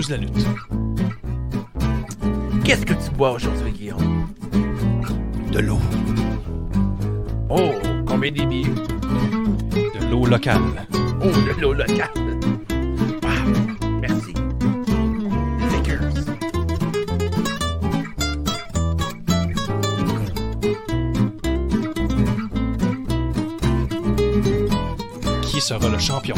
juste la lutte. Qu'est-ce que tu bois aujourd'hui, Guillaume? De l'eau. Oh, combien d'ébis? De l'eau locale. Oh, de l'eau locale. Wow, merci. Vickers. Qui sera le champion?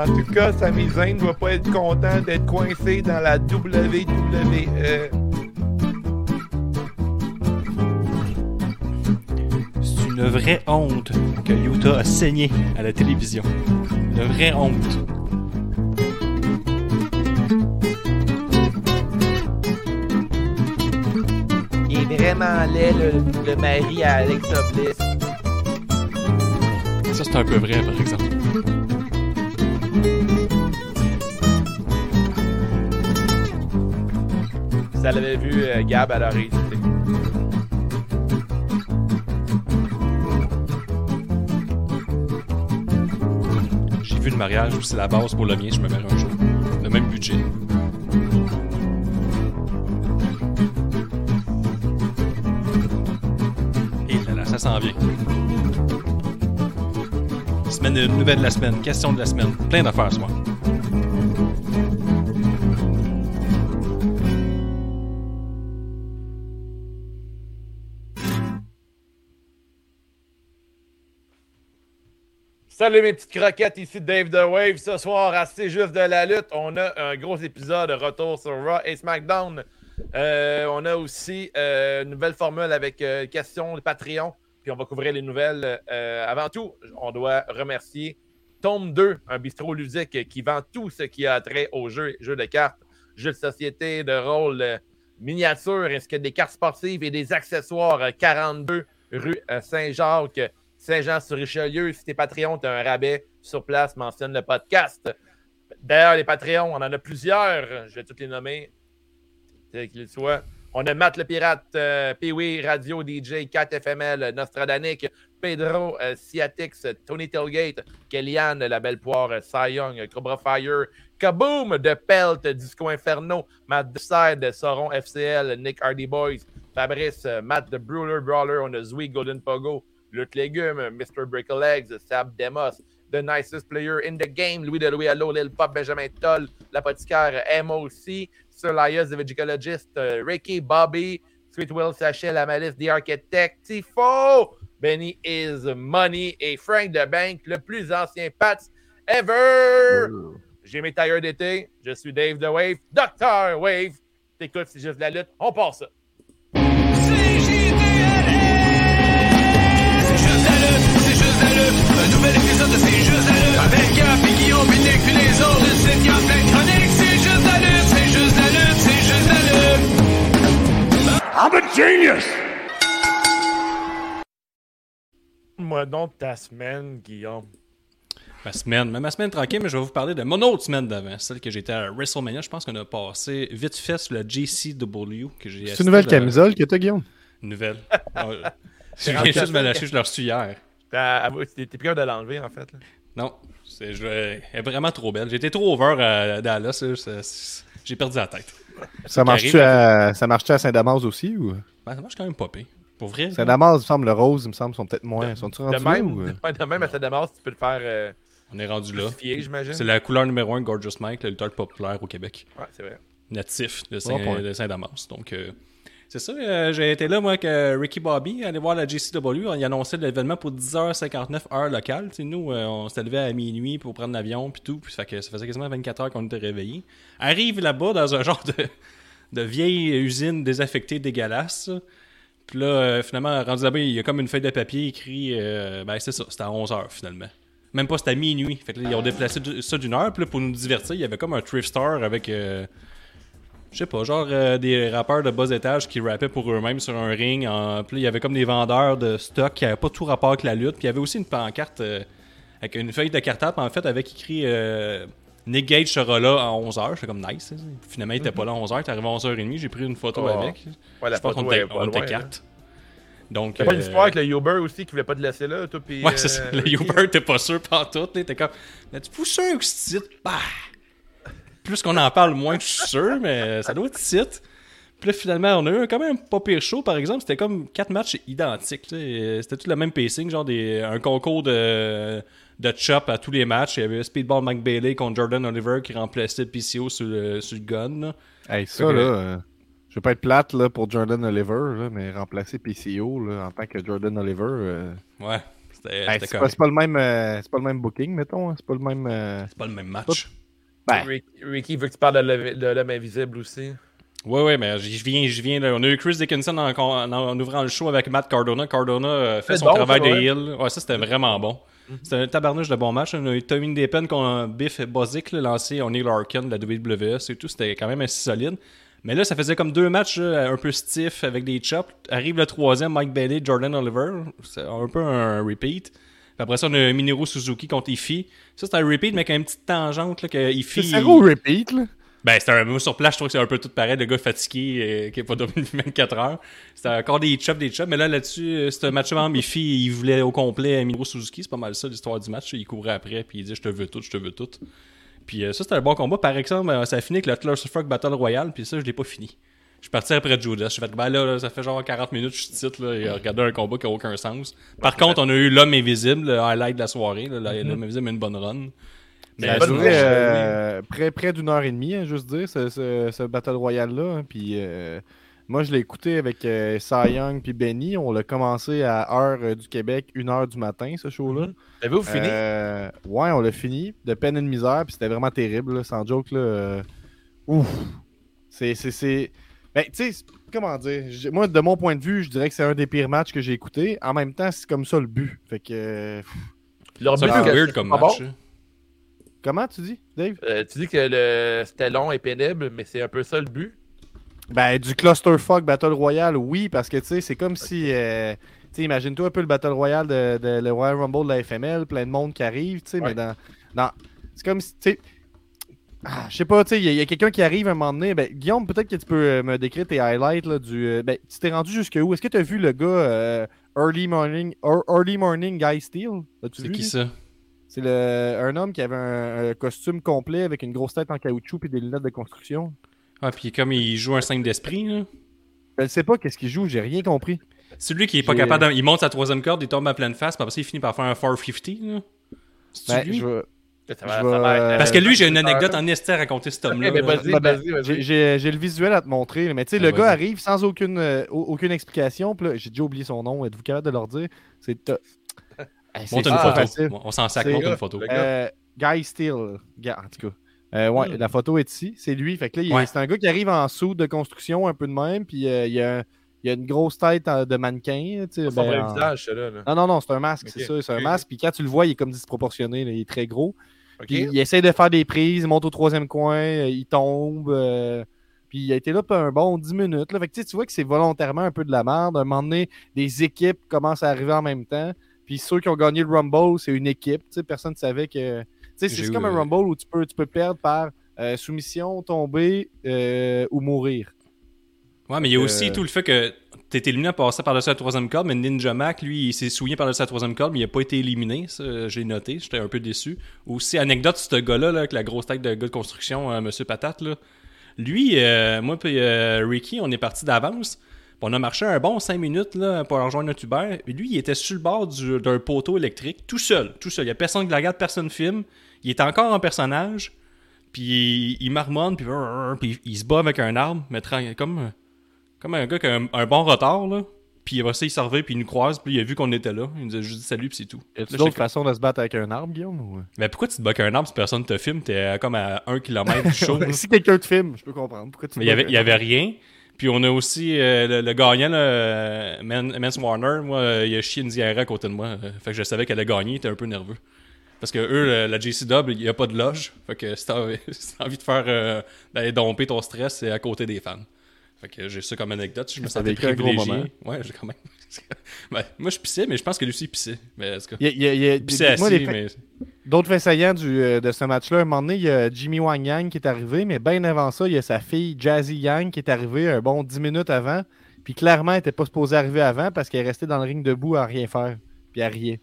En tout cas, Sami Zayn ne doit pas être content d'être coincé dans la WWE. C'est une vraie honte que Utah a saigné à la télévision. Une vraie honte. Il est vraiment laid, le, le mari à Alexa Bliss. Ça, c'est un peu vrai, par exemple. Ça l'avait vu, euh, Gab, elle aurait hésité. J'ai vu le mariage, c'est la base pour le mien, je me mets un jour. Le même budget. Et là là, ça s'en vient. Semaine nouvelle de la semaine, question de la semaine, plein d'affaires ce soir. Salut mes petites croquettes, ici Dave The Wave. Ce soir, à C'est juste de la lutte, on a un gros épisode de retour sur Raw et SmackDown. Euh, on a aussi euh, une nouvelle formule avec euh, questions de Patreon. Puis on va couvrir les nouvelles. Euh, avant tout, on doit remercier Tome 2, un bistrot ludique qui vend tout ce qui a trait aux jeux, jeux de cartes, jeux de société, de rôle, miniatures, ainsi que des cartes sportives et des accessoires. euh, 42 rue Saint-Jacques. Saint-Jean-sur-Richelieu. Si t'es Patreon, tu as un rabais sur place, mentionne le podcast. D'ailleurs, les Patreons, on en a plusieurs. Je vais tous les nommer. On a Matt le Pirate, euh, Pee-Wee, Radio DJ, 4FML, Nostradanic, Pedro, euh, Tony Tailgate, Kellyanne, La Belle Poire, Cy Young, Cobra Fire, Kaboom de Pelt, Disco Inferno, Matt Side, Sauron FCL, Nick Hardy Boys, Fabrice, Matt the Brawler Brawler, on a Zui Golden Pogo, Lutte Légumes, Mr. Brick Legs, Sab Demos, The Nicest Player in the Game, Louis de Louis Allo, Lil Pop, Benjamin Toll, L'Apothicaire, MOC, Sir Lias, The Vegicologist, euh, Ricky, Bobby, Sweet Will Sachet, La Malice, The Architect, Tifo, Benny is Money et Frank the Bank, le plus ancien Pats ever! J'ai mes tailleurs d'été, je suis Dave The Wave, Dr. Wave. T'écoutes, c'est juste de la lutte, on part ça. Nouvel épisode de C'est juste la lutte. Avec Gap et Guillaume, puis Nick, puis les autres. Le site Gap, plein de chroniques. C'est juste la lutte, c'est juste la lutte, c'est juste la lutte. I'm a genius! Moi donc ta semaine, Guillaume. Ma semaine, même ma semaine tranquille, mais je vais vous parler de mon autre semaine d'avant, celle que j'étais à WrestleMania. Je pense qu'on a passé vite fait sur le JCW que j'ai C'est une nouvelle camisole que t'as, Guillaume? Nouvelle. Je viens juste de me lâcher, je l'ai reçu hier. T'es plus capable de l'enlever, en fait. là. Non, c'est, je, elle est vraiment trop belle. J'étais trop over à Dallas, j'ai perdu la tête. Ça marche-tu à, ça marche à Saint-Damas aussi? ou? Ben, ça marche quand même pas pire. Pour vrai. Saint-Damas, il me semble, le rose, il me semble, sont peut-être moins. Sont-ils rendus même, ou, de même à démarche, tu peux le faire euh, on est rendu là. C'est la couleur numéro 1 Gorgeous Mike, le lutteur populaire au Québec. Ouais, c'est vrai. natif de point. Saint- de Saint-Damas. Donc, euh, c'est ça. euh, j'ai été là, moi, euh, Ricky Bobby, aller voir la JCW. Il annonçait l'événement pour 10h59 heure locale. Nous, euh, on s'était levé à minuit pour prendre l'avion puis tout. Puis ça, fait que ça faisait quasiment 24 heures qu'on était réveillés. Arrive là-bas dans un genre de, de vieille usine désaffectée dégueulasse. Puis là, euh, finalement, rendu là-bas, il y a comme une feuille de papier écrit. ben, c'est ça, c'était à 11h finalement. Même pas, c'était à minuit. Que ils ont déplacé ça d'une heure. Puis là, pour nous divertir, il y avait comme un thrift store avec. Je sais pas, genre euh, des rappeurs de bas étage qui rappaient pour eux-mêmes sur un ring. En... Puis il y avait comme des vendeurs de stock qui n'avaient pas tout rapport avec la lutte. Puis il y avait aussi une pancarte euh, avec une feuille de cartable, en fait, avec écrit euh, Nick Gage sera là à 11h. J'étais comme nice. hein. Finalement, il était pas là à 11h. Il est arrivé à 11h30. J'ai pris une photo Oh. avec. Ouais, la je pense qu'on était, pas était loin, quatre. Donc, T'as pas euh, l'histoire avec le Uber aussi qui voulait pas te laisser là, toi, pis. Ouais, c'est ça. Le? Uber, t'es pas sûr tout. T'es comme, mais tu fous sûr que c'est? Bah! Plus qu'on en parle, moins que je suis sûr, mais ça doit être site. Puis là, finalement, on a eu quand même pas pire show, par exemple. C'était comme quatre matchs identiques. sais. C'était tout le même pacing, genre des, un concours de, de chop à tous les matchs. Il y avait Speedball Mike Bailey contre Jordan Oliver qui remplaçait PCO sur le, sur le gun. là. Hey, ça, là, euh, je veux pas être plate là, pour Jordan Oliver, là, mais remplacer PCO là, en tant que Jordan Oliver, euh, Ouais, c'était hey, c'est pas, le même, euh, c'est pas le même booking, mettons. hein, C'est pas le même. euh, C'est pas le même match. Ben, Rick- Ricky veut que tu parles de l'homme- invisible aussi. Ouais, ouais, mais je viens, je viens. là. On a eu Chris Dickinson en, en- en ouvrant le show avec Matt Cardona. Cardona euh, fait son bon, travail de heel. Ouais, ça c'était vraiment bon. C'était un tabarnouche de bon match. On a eu Tommy Depen contre Biff Bozic, là, lancé en Neil Larkin de la WWE. C'est tout. C'était quand même assez solide. Mais là, ça faisait comme deux matchs là, un peu stiff avec des chops. Arrive le troisième, Mike Bailey, Jordan Oliver. C'est un peu un repeat. Après ça, on a Minoru Suzuki contre Ify. Ça, c'était un repeat, mais avec une petite tangente là, que Ify. c'est zéro repeat, là. Ben, c'était un moi sur place, je trouve que c'est un peu tout pareil, le gars fatigué euh, qui est pas dormi 24 heures. C'était encore des chops, des chops, mais là, là-dessus, euh, c'était un match avant filles, il voulait au complet Miro Suzuki, c'est pas mal ça l'histoire du match. Il courait après, puis il dit Je te veux tout, je te veux tout. Puis euh, ça, c'était un bon combat. Par exemple, ça a fini avec le Clusterfuck Battle Royale, puis ça, je l'ai pas fini. Je suis parti après Judas. Je suis fait, ben là, là, ça fait genre 40 minutes que je suis titre, là, et regarder un combat qui a aucun sens. Par contre, on a eu l'homme invisible, le highlight de la soirée. là, L'homme invisible a une bonne run. Mais Ça a duré euh, près, près d'une heure et demie, hein, juste dire, ce, ce, ce Battle Royale-là. hein, Puis euh, moi, je l'ai écouté avec euh, Cy Young puis Benny. On l'a commencé à heure euh, du Québec, une heure du matin, ce show-là. Avez-vous fini? Euh, ouais, on l'a fini, de peine et de misère, puis c'était vraiment terrible, là, sans joke. Là, euh, Ouf! C'est. Ben, tu sais, comment dire? Moi, de mon point de vue, je dirais que c'est un des pires matchs que j'ai écouté. En même temps, c'est comme ça le but. Fait que. euh, Leur c'est but, un peu c'est weird comme match. bon. là. Comment tu dis, Dave? Euh, tu dis que le... c'était long et pénible, mais c'est un peu ça le but. Ben, du clusterfuck Battle Royale, oui, parce que tu sais, c'est comme si. euh, tu sais, imagine-toi un peu le Battle Royale de, de- le Royal Rumble de la FML, plein de monde qui arrive, tu sais, Ouais. mais dans. dans c'est comme si. Tu sais. Ah, je sais pas, tu sais, il y a, quelqu'un qui arrive à un moment donné. Ben, Guillaume, peut-être que tu peux euh, me décrire tes highlights là, du. euh, ben, tu t'es rendu jusque où? Est-ce que tu as vu le gars euh, Early Morning Ear- Early Morning Guy Steel C'est qui ça? C'est le, un homme qui avait un, un costume complet avec une grosse tête en caoutchouc et des lunettes de construction. Ah, puis comme il joue un 5 d'esprit, là. Je ne sais pas qu'est-ce qu'il joue, j'ai rien compris. C'est lui qui est pas capable. Il monte sa troisième corde, il tombe à pleine face, puis après ça, il finit par faire un 450. Là. Ben, je être- Parce que lui, j'ai une euh, anecdote en esti à raconter cet homme-là. Ok, ben Ben, j'ai- le visuel à te montrer, mais tu sais, Ah, le gars arrive sans aucune, euh, au- aucune explication. Puis là, j'ai déjà oublié son nom. Êtes-vous capable de leur dire C'est to- Eh, Monte une photo. On s'en sac, monte une photo. Euh, Guy Steele. En tout cas. Euh, ouais, Hmm. la photo est ici. C'est lui. Fait que là, Ouais. c'est un gars qui arrive en sous de construction un peu de même. Puis euh, il, y a, il y a une grosse tête euh, de mannequin. Son ben, vrai en- visage, là. là. Non, non, non, c'est un masque, c'est ça. C'est un masque. Puis quand tu le vois, il est comme disproportionné. là, il est très gros. Puis il essaie de faire des prises, il monte au troisième coin, euh, il tombe. euh, puis il a été là pour un bon 10 minutes. Là. Fait que, tu vois que c'est volontairement un peu de la merde. À un moment donné, des équipes commencent à arriver en même temps. Puis ceux qui ont gagné le Rumble, c'est une équipe. Personne ne savait que. C'est comme un Rumble où tu peux, tu peux perdre par euh, soumission, tomber euh, ou mourir. Ouais, mais il y a aussi tout le fait que t'es éliminé à passer par-dessus la troisième corde, mais Ninja Mac, lui, il s'est souillé par-dessus la troisième corde, mais il a pas été éliminé. Ça, j'ai noté. J'étais un peu déçu. Aussi, anecdote, ce gars-là, là, avec la grosse tête de gars de construction, euh, Monsieur Patate, là. Lui, euh, moi puis euh, Ricky, on est parti d'avance. On a marché un bon 5 minutes là, pour rejoindre notre Uber. Et lui, il était sur le bord du- d'un poteau électrique, tout seul. Tout seul. Il n'y a personne qui la regarde, personne ne filme. Il est encore en personnage. Puis il, il marmonne, puis, puis il se bat avec un arbre, mais comme, comme un gars qui a un, un bon retard. Là. Puis il va il s'en revient, puis il nous croise, puis il a vu qu'on était là. Il nous a juste dit salut, puis c'est tout. Y Là, d'autres façons de se battre avec un arbre, Guillaume ou... Mais pourquoi tu te bats avec un arbre si personne te filme? T'es comme à 1 km du show. si quelqu'un te filme, je peux comprendre. Pourquoi tu Mais il y avait, il y un avait rien. Puis on a aussi euh, le, le gagnant, là, Man- Mance Warner. Moi, euh, il a chié une diarrhée à côté de moi. Euh, fait que je savais qu'elle allait gagner. Il était un peu nerveux. Parce que eux, le- la JCW, il n'y a pas de loge. Fait que si t'as si t'as envie de faire euh, d'aller domper ton stress, c'est à côté des fans. Fait que j'ai ça comme anecdote. Je me sentais privilégié. moment. Ouais, j'ai quand même. Ben, moi, je pissais, mais je pense que lui aussi, il pissait. Mais en tout cas, Il y a- il il pissait moi, assis, les fa- mais... D'autres faits saillants du, euh, de ce match-là, à un moment donné, il y a Jimmy Wang Yang qui est arrivé, mais bien avant ça, il y a sa fille Jazzy Yang qui est arrivée un bon 10 minutes avant. Puis clairement, elle était pas supposée arriver avant parce qu'elle est restée dans le ring debout à rien faire. Puis à rien.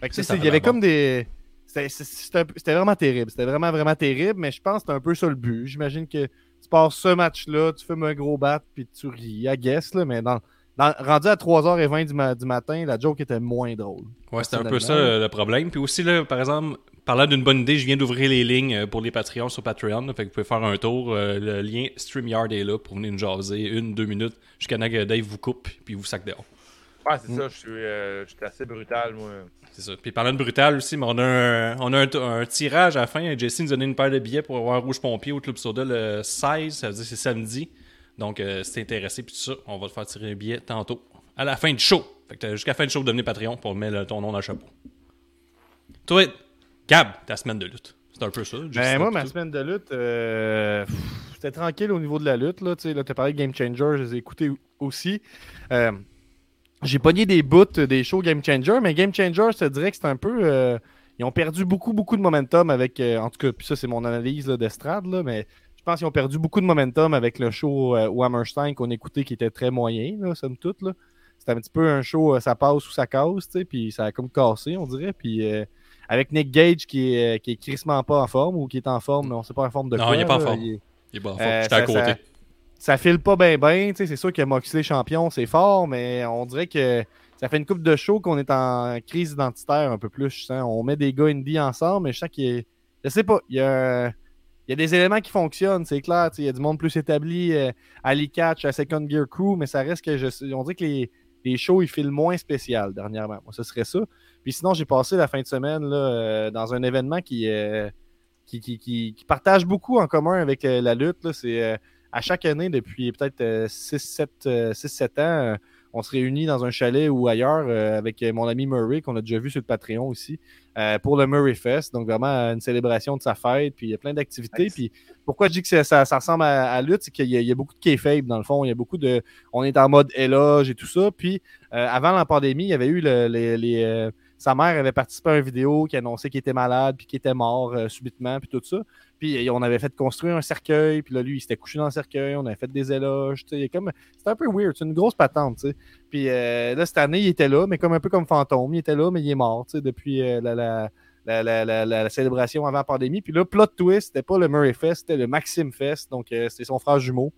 Fait que, Ça, il y avait comme des. C'était vraiment terrible. C'était vraiment, vraiment terrible. Mais je pense que c'était un peu ça le but. J'imagine que passes ce match-là, tu fais un gros bat, puis tu ris, I guess, là, mais dans, dans- rendu à 3h20 du, ma- du matin, la joke était moins drôle. Ouais, c'était un peu ça le, problème. Puis aussi, là, par exemple, parlant d'une bonne idée, je viens d'ouvrir les lignes euh, pour les Patreons sur Patreon. là, fait que vous pouvez faire un tour. Euh, le lien StreamYard est là pour venir nous jaser une, deux minutes jusqu'à temps que Dave vous coupe puis vous sac dehors. Ouais, c'est ça, je suis, euh, je suis assez brutal, moi. C'est ça. Puis parlant de brutal aussi, mais on a un, on a un, un tirage à la fin. Jesse nous a donné une paire de billets pour avoir un Rouge Pompier au Club Soda le 16. Ça veut dire que c'est samedi. Donc, euh, si t'es intéressé, puis tout ça, on va te faire tirer un billet tantôt. À la fin du show. Fait que t'as jusqu'à la fin du show, devenir Patreon pour mettre le- ton nom dans le chapeau. Toi, Gab, ta semaine de lutte. C'est un peu ça. Ben, moi, ma tout. semaine de lutte, euh, c'était tranquille au niveau de la lutte. Là, tu sais, là, t'as parlé de Game Changer, je les ai écoutés aussi. Euh, j'ai pogné des bouts des shows Game Changer, mais Game Changer, je te dirais que c'est un peu. euh, ils ont perdu beaucoup, beaucoup de momentum avec. euh, en tout cas, puis ça, c'est mon analyse d'estrade, mais je pense qu'ils ont perdu beaucoup de momentum avec le show euh, Hammerstein qu'on écoutait qui était très moyen, là, somme toute. Là. C'était un petit peu un show, euh, ça passe ou ça casse, puis ça a comme cassé, on dirait. Puis euh, avec Nick Gage qui est, euh, qui est crissement pas en forme ou qui est en forme, mais on sait pas en forme de Non, quoi. il est pas en forme. il est- Il est bon, Euh, J'étais à côté. ça- ça file pas bien bien. C'est sûr que Moxley champion, c'est fort, mais on dirait que ça fait une coupe de show qu'on est en crise identitaire un peu plus. Sens. On met des gars indie ensemble, mais je sens qu'il y a- Je sais pas, il y a, des éléments qui fonctionnent, c'est clair. Il y a du monde plus établi euh, à l'e-catch, à Second Gear Crew, mais ça reste que on dirait que les, les shows, ils filent moins spécial dernièrement. Moi, ce serait ça. Puis sinon, j'ai passé la fin de semaine euh, dans un événement qui, euh, qui, partage beaucoup en commun avec euh, la lutte. C'est à chaque année, depuis peut-être 6-7 ans, euh, on se réunit dans un chalet ou ailleurs euh, avec euh, mon ami Murray, qu'on a déjà vu sur le Patreon aussi, euh, pour le Murray Fest. Donc vraiment euh, une célébration de sa fête, puis il y a plein d'activités. Nice. Puis pourquoi je dis que ça, ça- ça ressemble à, à lutte, c'est qu'il y, a- il y a beaucoup de kayfabe dans le fond. Il y a beaucoup de. On est en mode éloge et tout ça. Puis euh, avant la pandémie, il y avait eu le- les. les, euh, sa mère avait participé à une vidéo qui annonçait qu'il était malade, puis qu'il était mort euh, subitement, puis tout ça. Puis on avait fait construire un cercueil, puis là, lui, il s'était couché dans le cercueil, on avait fait des éloges, tu sais. Comme... C'était un peu weird, c'est une grosse patente, tu sais. Puis euh, là, cette année, il était là, mais comme un peu comme fantôme. Il était là, mais il est mort, tu sais, depuis euh, la, la, célébration avant la pandémie. Puis là, plot twist, c'était pas le Murray Fest, c'était le Maxime Fest. Donc, c'était son frère jumeau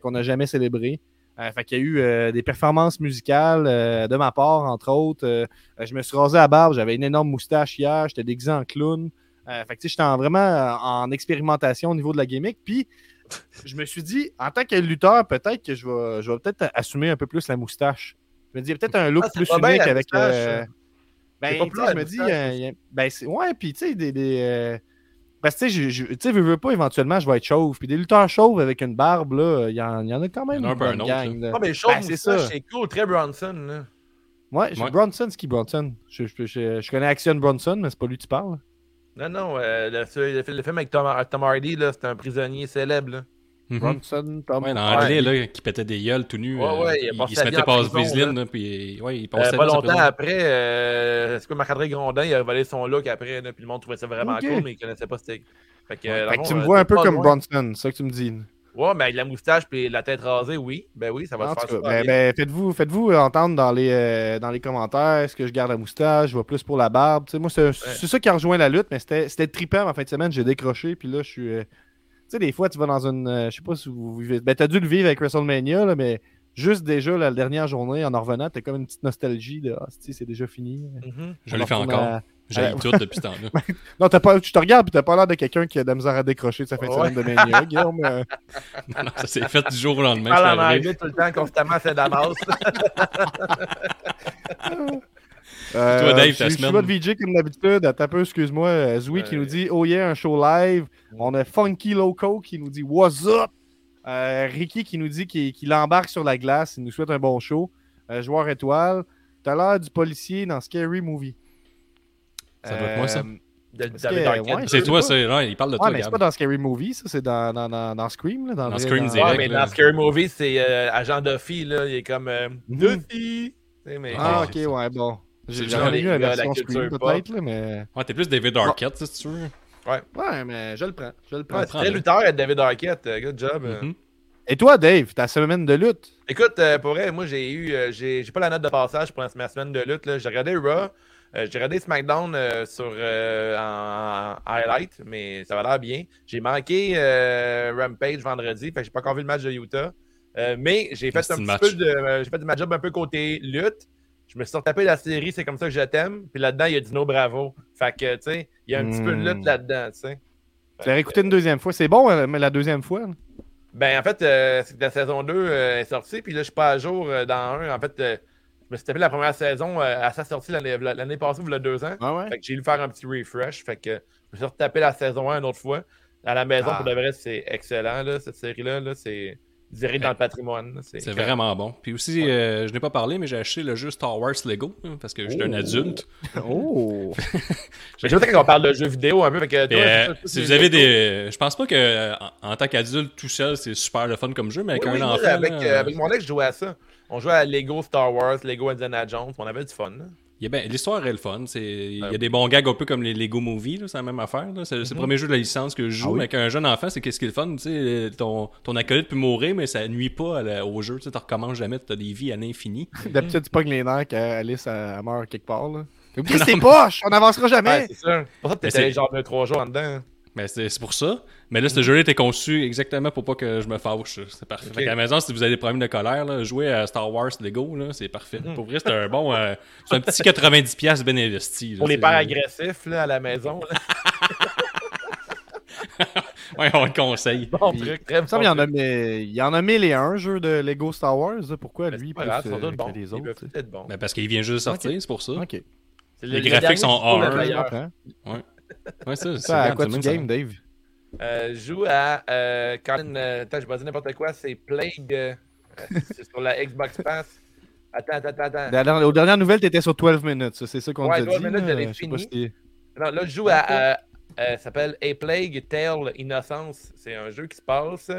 qu'on n'a jamais célébré. Euh, fait qu'il y a eu euh, des performances musicales euh, de ma part, entre autres. Euh, je me suis rasé la barbe, j'avais une énorme moustache hier, j'étais déguisé en clown. Fait que tu sais, j'étais en- vraiment en expérimentation au niveau de la gimmick. Puis, je me suis dit, en tant que lutteur, peut-être que je vais, je vais peut-être assumer un peu plus la moustache. Je me dis, il y a peut-être un look Ah, plus unique avec. hein. ben, pas je me dis, ben, ouais, puis tu sais, des. des Parce que tu sais, je- je- tu sais, veux, veux pas, éventuellement, je vais être chauve. Puis des lutteurs chauves avec une barbe, là, il y, en y en a quand même Il y en a un peu un autre. Ah, mais chaud, Ben, c'est ça. c'est cool, très Bronson, là. Ouais, j'ai Ouais. Bronson, c'est qui Bronson? Je, je, je- je connais Action Bronson, mais c'est pas lui que tu parles. Non, non, euh, le, le, le film avec Tom, Tom Hardy, là, c'est un prisonnier célèbre, là. Mhm. Bronson, Tom. Ouais, l'anglais, là, qui pétait des gueules tout nu. Ouais, euh, ouais, il se mettait en pas prison, Vaseline, là. là, puis ouais, il Euh, passait pas longtemps après, euh, c'est quoi Marc-André Grondin, il a volé son look après, là, puis le monde trouvait ça vraiment Ok. cool, mais il connaissait pas c'était. Fait que, euh, Fait fond, tu me euh, vois un peu comme loin. Bronson, c'est ça que tu me dis. Ouais, mais avec la moustache puis la tête rasée, oui. Ben oui, ça va En se faire ben, ben, faites-vous faites-vous entendre dans les, euh, dans les commentaires est-ce que je garde la moustache, je vais plus pour la barbe? Tu sais, moi, c'est c'est ça qui a rejoint la lutte, mais c'était c'était trippant en fin de semaine. J'ai décroché, puis là, je suis. euh, sais, des fois, tu vas dans une. euh, je sais pas si vous vivez. Ben, t'as dû le vivre avec WrestleMania, là, mais juste déjà la dernière journée, en en revenant, t'as comme une petite nostalgie de Ah, c'est c'est déjà fini. Mhm. Je fais retourne encore. à- J'ai à- tout depuis ce temps-là. Non, pas, tu te regardes, puis t'as pas l'air de quelqu'un qui a de la misère à décrocher de sa fin de semaine de Mania, Guillaume. euh. Non, non, ça s'est fait du jour au lendemain. C'est en anglais tout le temps, constamment, c'est Damas. Euh, Toi, Dave, je, ta je suis semaine? votre VJ comme d'habitude. Attends un peu, excuse-moi. Euh, Zoui qui Ouais. nous dit Oh yeah, un show live. On a Funky Loco qui nous dit What's up? Euh, Ricky qui nous dit qu'il embarque sur la glace. Il nous souhaite un bon show. Euh, joueur étoile. T'as l'air du policier dans Scary Movie. Ça doit être moi, ça. Euh, ouais, C'est je toi, c'est. Non, il parle de Ouais, toi, mais c'est pas dans Scary Movie, ça, c'est dans, dans, dans, dans Scream. Là, dans, Scream dans- direct. Ouais, mais là. dans Scary Movie, c'est euh, agent Duffy, là. Il est comme euh, Mhm. Duffy. Mais- Ah, Ouais, ok, ça. ouais, bon. J'ai jamais des la version peut-être, là, mais. Ouais, t'es plus David Arquette, si tu veux. Ouais, mais je le prends. Je le prends. Ouais, très lutteur être David Arquette. euh, Good job. Mhm. Et toi, Dave, ta semaine de lutte? Écoute, euh, pour vrai, moi, j'ai eu. euh, j'ai j'ai pas la note de passage pour ma semaine de lutte. là. J'ai regardé Raw. euh, j'ai regardé SmackDown euh, sur, euh, en, en highlight, mais ça va l'air bien. J'ai manqué euh, Rampage vendredi, fait que j'ai pas encore vu le match de Utah. Euh, mais j'ai fait un petit match. peu de. euh, j'ai fait de ma job un peu côté lutte. Je me suis retapé la série, c'est comme ça que je t'aime. Puis là-dedans, il y a Dino Bravo. Fait que, tu sais, il y a un petit peu de Hmm. lutte là-dedans, tu sais. Tu l'as réécouté une deuxième fois. C'est bon, euh, mais la deuxième fois? Ben, en fait, euh, c'est que la saison 2 euh, est sortie, puis là, je suis pas à jour euh, dans un. En fait, je me suis tapé la première saison à sa sortie l'année l'année passée, il y a deux ans. Ah ouais? Fait que j'ai dû faire un petit refresh. Fait que je me suis retapé la saison 1 une autre fois. À la maison, Ah. pour de vrai, c'est excellent, là, cette série-là. Là, c'est direct dans le patrimoine. C'est vraiment bon. Puis aussi, euh, je n'ai pas parlé, mais j'ai acheté le jeu Star Wars Lego hein, parce que je suis un Oh. adulte. Oh! Je sais qu'on parle de jeux vidéo un peu. Que, toi, euh, si vous avez des. Je pense pas que euh, en, en tant qu'adulte tout seul, c'est super le fun comme jeu, mais avec Oui, un enfant. avec, là, euh, avec mon ex, je jouais à ça. On jouait à Lego Star Wars, Lego Indiana Jones. On avait du fun. là. Il y a ben- L'histoire est le fun. c'est- Il y a des bons gags un peu comme les Lego Movies, là, c'est la même affaire. là. C'est c'est le Mhm. premier jeu de la licence que je joue, Ah oui? mais avec un jeune enfant, c'est qu'est-ce qui est le fun. tu sais, Ton, ton acolyte peut mourir, mais ça nuit pas à la- au jeu. Tu ne recommences jamais, tu as des vies à l'infini. D'habitude, tu pognes les nerfs quand Alice elle, elle meurt quelque part. Là. Tes poches! On n'avancera jamais! Ouais, c'est ça. C'est pour ça c'est- genre 2-3 jours en dedans. Ben, c'est c'est pour ça. Mais là, ce jeu-là était conçu exactement pour pas que je me fâche. C'est parfait. Ok. Fait qu'à la maison, si vous avez des problèmes de colère, là, jouez à Star Wars Lego, là, c'est parfait. Mhm. Pour vrai, c'est un bon. euh, c'est un petit 90$ bien investi. là. Pour les pères agressifs là, à la maison. là. Ouais, on le conseille. Bon Puis, truc, très Il bon y en a, truc. mais il y en a mille et un jeux de Lego Star Wars. Pourquoi Mais lui plus euh, que les autres? être bons. Ben, parce qu'il vient juste de sortir, c'est pour ça. Les le- le graphiques sont c'est toujours Ouais, ça, c'est Ça, à quand quoi tu ça. games, Dave? Euh, je joue à euh, Colin. euh, attends, je vais dire n'importe quoi. C'est Plague. c'est sur la Xbox Pass. Attends, attends, attends. attends. Aux dernières nouvelles, t'étais sur 12 minutes. C'est ça qu'on Ouais, a 12 dit. minutes, j'avais fini. si- Non, là, je joue à. euh, ça s'appelle A Plague Tale Innocence. C'est un jeu qui se passe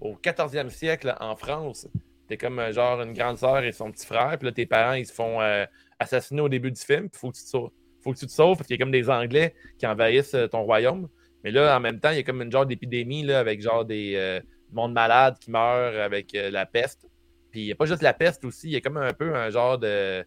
au 14e siècle en France. T'es comme genre une grande sœur et son petit frère. Puis là, tes parents, ils se font euh, assassiner au début du film. Puis faut que tu te. Faut que tu te sauves parce qu'il y a comme des Anglais qui envahissent euh, ton royaume. Mais là, en même temps, il y a comme une genre d'épidémie là, avec genre des euh, monde malade qui meurt avec euh, la peste. Puis il n'y a pas juste la peste aussi, il y a comme un peu un genre de.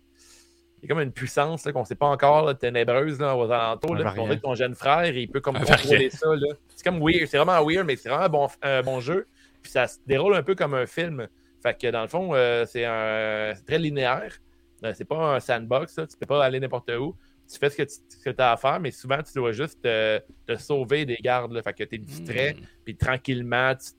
Il y a comme une puissance qu'on ne sait pas encore, là, ténébreuse là, aux alentours. Là, on que ton jeune frère, il peut comme contrôler ça. C'est comme weird, c'est vraiment weird, mais c'est vraiment un bon, un bon jeu. Puis ça se déroule un peu comme un film. Fait que dans le fond, euh, c'est un c'est très linéaire. C'est pas un sandbox, tu peux pas aller n'importe où. Tu fais ce que tu as à faire, mais souvent tu dois juste te, te sauver des gardes. Là. Fait que tu es distrait, Hmm. puis tranquillement, tu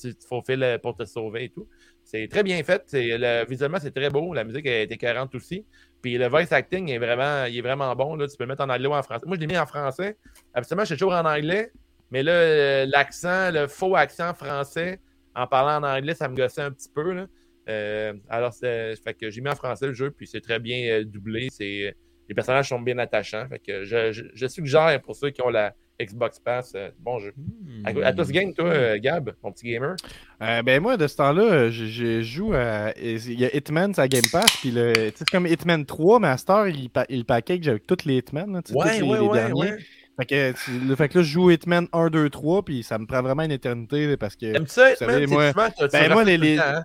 tu te faufiles pour te sauver et tout. C'est très bien fait. Le- visuellement, c'est très beau. La musique été 40 aussi. Puis le voice acting est vraiment, il est vraiment bon. Là. Tu peux le mettre en anglais ou en français. Moi, je l'ai mis en français. Absolument, je suis toujours en anglais. Mais là, euh, l'accent, le faux accent français, en parlant en anglais, ça me gossait un petit peu. Là. Euh, alors, fait que j'ai mis en français le jeu, puis c'est très bien euh, doublé. C'est, les personnages sont bien attachants. Fait que je, je, je suggère pour ceux qui ont la Xbox Pass, euh, bon jeu. À, à tous game, toi, euh, Gab, mon petit gamer? Euh, ben moi, de ce temps-là, je, je joue à... Il y a Hitman, sa Game Pass, puis le... tu sais, c'est comme Hitman 3, mais à cette heure, il, pa- il package avec tous les Hitman, tu sais, tous les, les derniers. Fait que, tu- le fait que là, je joue Hitman 1, 2, 3, puis ça me prend vraiment une éternité, parce que... T'aimes ça, Hitman? moi- ben, moi, les- le les- temps, hein?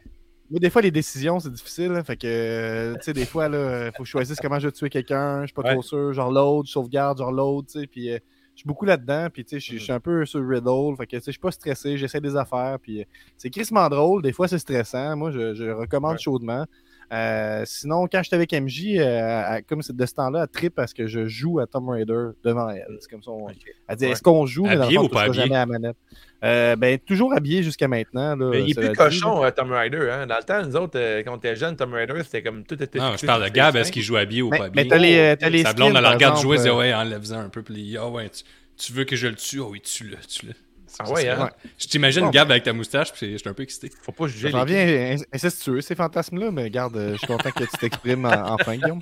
Moi, des fois, les décisions, c'est difficile. hein, fait que, euh, tu sais, des fois, il faut que je choisisse comment je vais tuer quelqu'un. Je suis pas Ouais. trop sûr. Genre l'autre, je sauvegarde, genre l'autre, tu sais. Puis, euh, je suis beaucoup là-dedans. Puis, tu sais, je- je suis un peu sur Riddle. Fait que, tu sais, je suis pas stressé. J'essaie des affaires. Puis, euh, c'est crissement drôle. Des fois, c'est stressant. Moi, je, je recommande Ouais. chaudement. Euh, sinon, quand j'étais avec MJ, euh, à- comme c'est de ce temps-là, elle trip parce que je joue à Tomb Raider devant elle. C'est comme ça. on-. Elle dit. Est-ce qu'on joue? Mais dans le Habillé fond, ou pas jamais à la manette. Euh, ben, toujours habillé jusqu'à maintenant. Là, Mais il est plus cochon, euh, Tom Raider. Hein? Dans le temps, nous autres, euh, quand on était jeunes, Tom Raider, c'était comme tout était. Non, je fixé parle de Gab, est-ce qu'il joue habillé ou Mais, pas mais habillé? t'as les, t'as les Sa blonde, elle regarde jouer, elle dit ouais, enlève-en un peu, puis il dit, ah ouais, tu, veux que je le tue? Ah oui, tue-le, tue-le. Ah ouais, hein? Je t'imagine Bon. Gab avec ta moustache, puis je suis un peu excité. Faut pas juger J'en viens incestueux, ces fantasmes-là, mais regarde, euh, je suis content que tu t'exprimes en- enfin, Guillaume.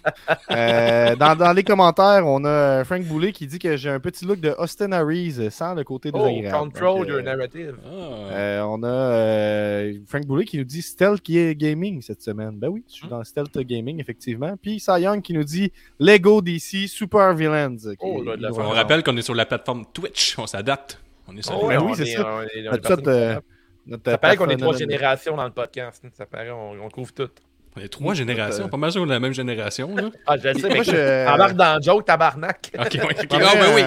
Euh, dans, dans les commentaires, on a Frank Boulet qui dit que j'ai un petit look de Austin Harris euh, sans le côté Oh, désagréable. control Donc, your euh, narrative. Euh, on a euh, Frank Boulet qui nous dit Stealth Gaming cette semaine. Ben oui, je suis dans Stealth Gaming, effectivement. Puis Cy Young qui nous dit Lego DC Super Villains. qui- Oh, là, de la qui On rappelle qu'on est sur la plateforme Twitch, on s'adapte. On est sur Oh, ben oui, c'est est- ça. euh, Ça paraît qu'on est trois générations dans le podcast. Ça paraît, on, on couvre tout. On est trois générations. Pas mal sûr qu'on est la même génération, là. Ah, je le sais, mais Moi, je- embarque dans le joke, tabarnak. Ok, ok. Ah, ben oui.